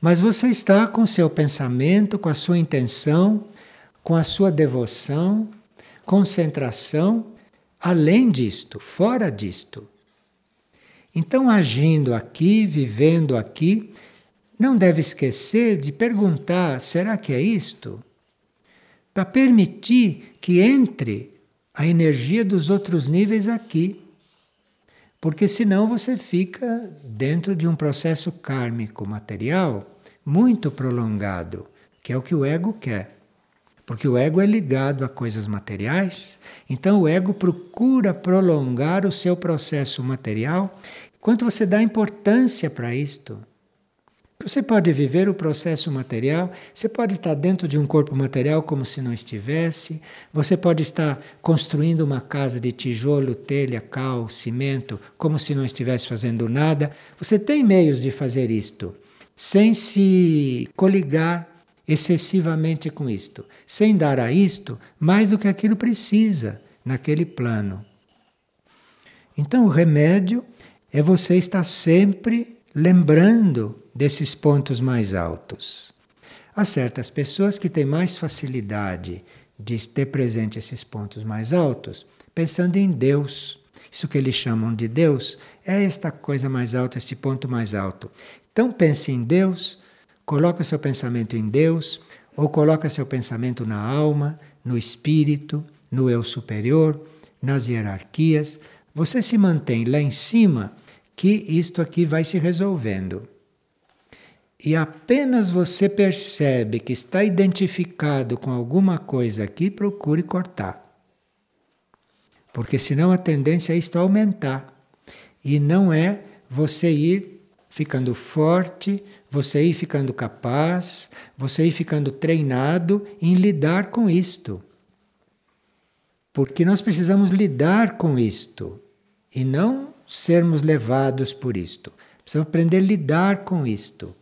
Speaker 1: Mas você está com seu pensamento, com a sua intenção, com a sua devoção, concentração, além disto, fora disto. Então, agindo aqui, vivendo aqui, não deve esquecer de perguntar: será que é isto? Para permitir que entre a energia dos outros níveis aqui. Porque senão você fica dentro de um processo kármico material muito prolongado, que é o que o ego quer. Porque o ego é ligado a coisas materiais, então o ego procura prolongar o seu processo material. Quanto você dá importância para isto? Você pode viver o processo material, você pode estar dentro de um corpo material como se não estivesse, você pode estar construindo uma casa de tijolo, telha, cal, cimento, como se não estivesse fazendo nada. Você tem meios de fazer isto, sem se coligar excessivamente com isto, sem dar a isto mais do que aquilo precisa naquele plano. Então, o remédio é você estar sempre lembrando desses pontos mais altos. Há certas pessoas que têm mais facilidade de ter presente esses pontos mais altos, pensando em Deus. Isso que eles chamam de Deus é esta coisa mais alta, este ponto mais alto. Então pense em Deus, coloque o seu pensamento em Deus, ou coloque seu pensamento na alma, no espírito, no eu superior, nas hierarquias. Você se mantém lá em cima que isto aqui vai se resolvendo e apenas você percebe que está identificado com alguma coisa aqui, procure cortar. Porque senão a tendência é isto aumentar. E não é você ir ficando forte, você ir ficando capaz, você ir ficando treinado em lidar com isto. Porque nós precisamos lidar com isto e não sermos levados por isto. Precisamos aprender a lidar com isto.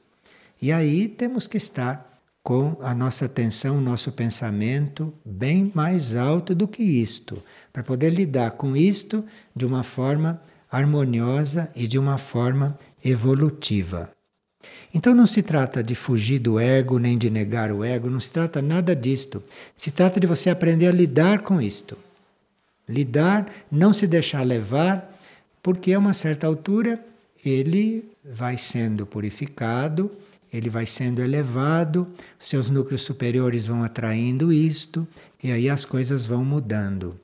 Speaker 1: E aí temos que estar com a nossa atenção, o nosso pensamento bem mais alto do que isto, para poder lidar com isto de uma forma harmoniosa e de uma forma evolutiva. Então não se trata de fugir do ego nem de negar o ego, não se trata nada disto. Se trata de você aprender a lidar com isto. Lidar, não se deixar levar, porque a uma certa altura ele vai sendo purificado ele vai sendo elevado, seus núcleos superiores vão atraindo isto, e aí as coisas vão mudando.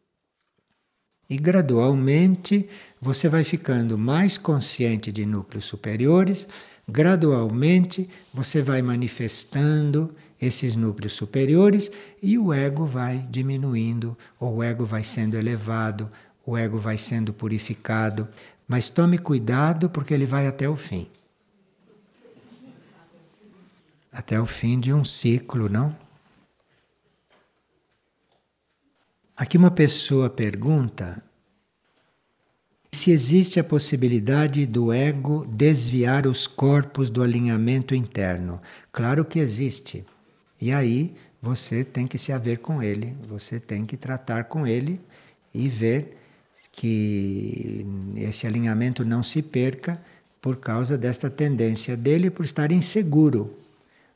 Speaker 1: E gradualmente você vai ficando mais consciente de núcleos superiores, gradualmente você vai manifestando esses núcleos superiores e o ego vai diminuindo, ou o ego vai sendo elevado, o ego vai sendo purificado. Mas tome cuidado porque ele vai até o fim. Até o fim de um ciclo, não? Aqui uma pessoa pergunta se existe a possibilidade do ego desviar os corpos do alinhamento interno. Claro que existe. E aí você tem que se haver com ele, você tem que tratar com ele e ver que esse alinhamento não se perca por causa desta tendência dele por estar inseguro.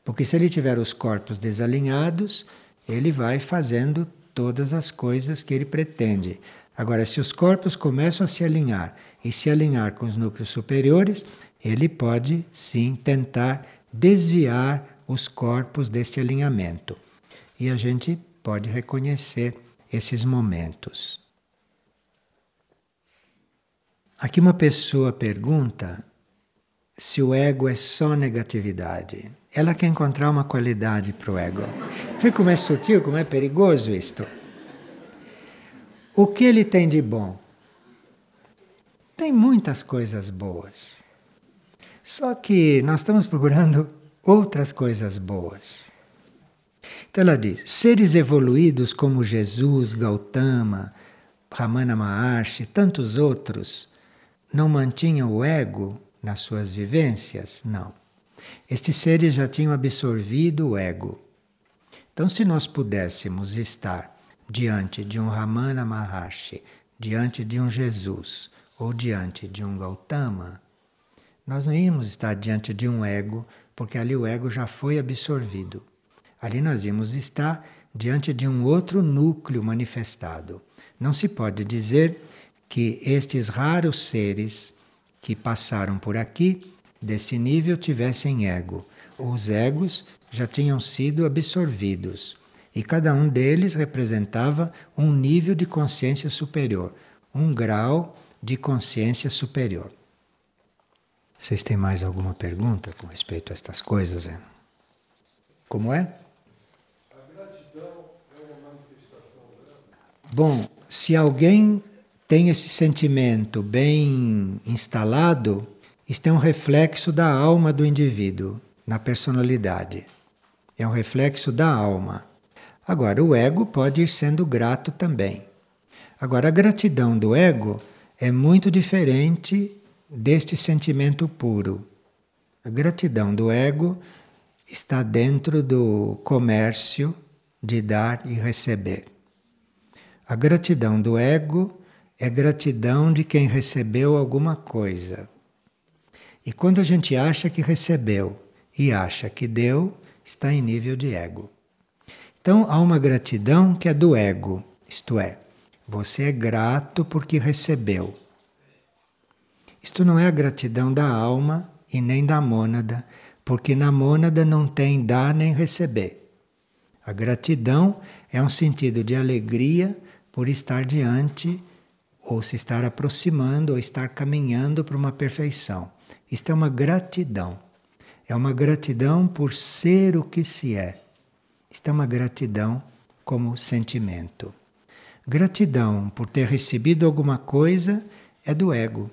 Speaker 1: Porque se ele tiver os corpos desalinhados, ele vai fazendo todas as coisas que ele pretende. Agora, se os corpos começam a se alinhar e se alinhar com os núcleos superiores, ele pode sim tentar desviar os corpos deste alinhamento. E a gente pode reconhecer esses momentos. Aqui uma pessoa pergunta se o ego é só negatividade. Ela quer encontrar uma qualidade para o ego. Vê como é sutil, como é perigoso isto. O que ele tem de bom? Tem muitas coisas boas. Só que nós estamos procurando outras coisas boas. Então ela diz: seres evoluídos como Jesus, Gautama, Ramana Maharshi, tantos outros, não mantinham o ego nas suas vivências? Não. Estes seres já tinham absorvido o ego. Então, se nós pudéssemos estar diante de um Ramana Maharshi, diante de um Jesus ou diante de um Gautama, nós não íamos estar diante de um ego, porque ali o ego já foi absorvido. Ali nós íamos estar diante de um outro núcleo manifestado. Não se pode dizer que estes raros seres que passaram por aqui, desse nível, tivessem ego. Os egos já tinham sido absorvidos e cada um deles representava um nível de consciência superior, um grau de consciência superior. Vocês têm mais alguma pergunta com respeito a estas coisas? É? Como é? A gratidão é uma manifestação dela? Bom, se alguém tem esse sentimento bem instalado, isto é um reflexo da alma do indivíduo, na personalidade. É um reflexo da alma. Agora, o ego pode ir sendo grato também. Agora, a gratidão do ego é muito diferente deste sentimento puro. A gratidão do ego está dentro do comércio de dar e receber. A gratidão do ego é gratidão de quem recebeu alguma coisa. E quando a gente acha que recebeu e acha que deu, está em nível de ego. Então há uma gratidão que é do ego, isto é, você é grato porque recebeu. Isto não é a gratidão da alma e nem da mônada, porque na mônada não tem dar nem receber. A gratidão é um sentido de alegria por estar diante, ou se estar aproximando, ou estar caminhando para uma perfeição. Isto é uma gratidão. É uma gratidão por ser o que se é. Isto é uma gratidão como sentimento. Gratidão por ter recebido alguma coisa é do ego.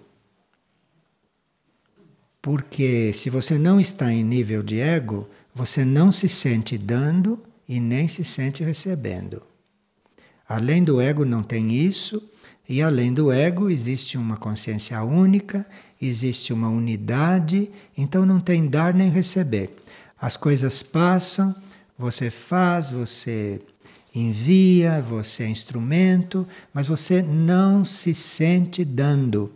Speaker 1: Porque se você não está em nível de ego, você não se sente dando e nem se sente recebendo. Além do ego não tem isso, e além do ego existe uma consciência única, existe uma unidade, então não tem dar nem receber. As coisas passam, você faz, você envia, você é instrumento, mas você não se sente dando.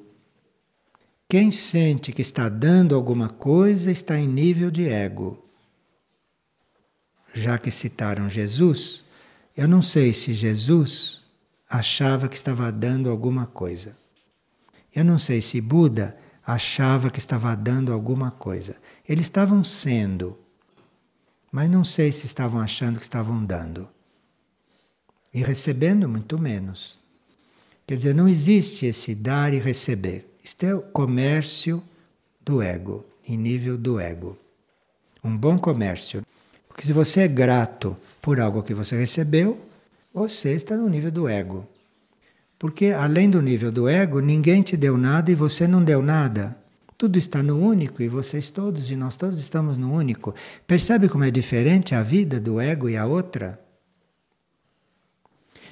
Speaker 1: Quem sente que está dando alguma coisa está em nível de ego. Já que citaram Jesus, eu não sei se Jesus achava que estava dando alguma coisa. Eu não sei se Buda achava que estava dando alguma coisa. Eles estavam sendo mas não sei se estavam achando que estavam dando. E recebendo muito menos. Quer dizer, não existe esse dar e receber. Isto é o comércio do ego, em nível do ego. Um bom comércio. Porque se você é grato por algo que você recebeu, você está no nível do ego. Porque além do nível do ego, ninguém te deu nada e você não deu nada. Tudo está no único e vocês todos e nós todos estamos no único. Percebe como é diferente a vida do ego e a outra?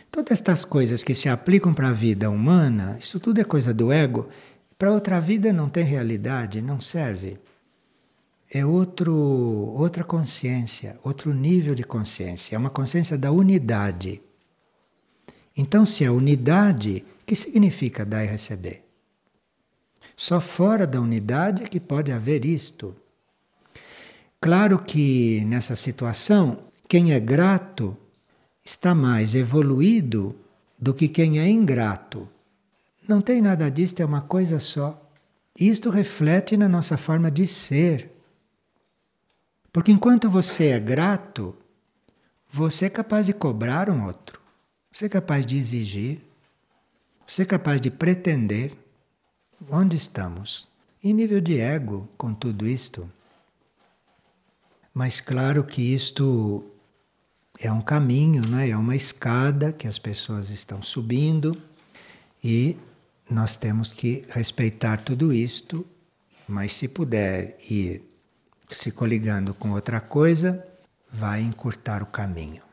Speaker 1: Todas estas coisas que se aplicam para a vida humana, isso tudo é coisa do ego. Para outra vida não tem realidade, não serve. É outro, outra consciência, outro nível de consciência. É uma consciência da unidade. Então, se é unidade, que significa dar e receber? Só fora da unidade é que pode haver isto. Claro que nessa situação, quem é grato está mais evoluído do que quem é ingrato. Não tem nada disso, é uma coisa só. Isto reflete na nossa forma de ser. Porque enquanto você é grato, você é capaz de cobrar um outro, você é capaz de exigir, você é capaz de pretender. Onde estamos? Em nível de ego com tudo isto. Mas claro que isto é um caminho, né? é uma escada que as pessoas estão subindo e nós temos que respeitar tudo isto, mas se puder ir se coligando com outra coisa, vai encurtar o caminho.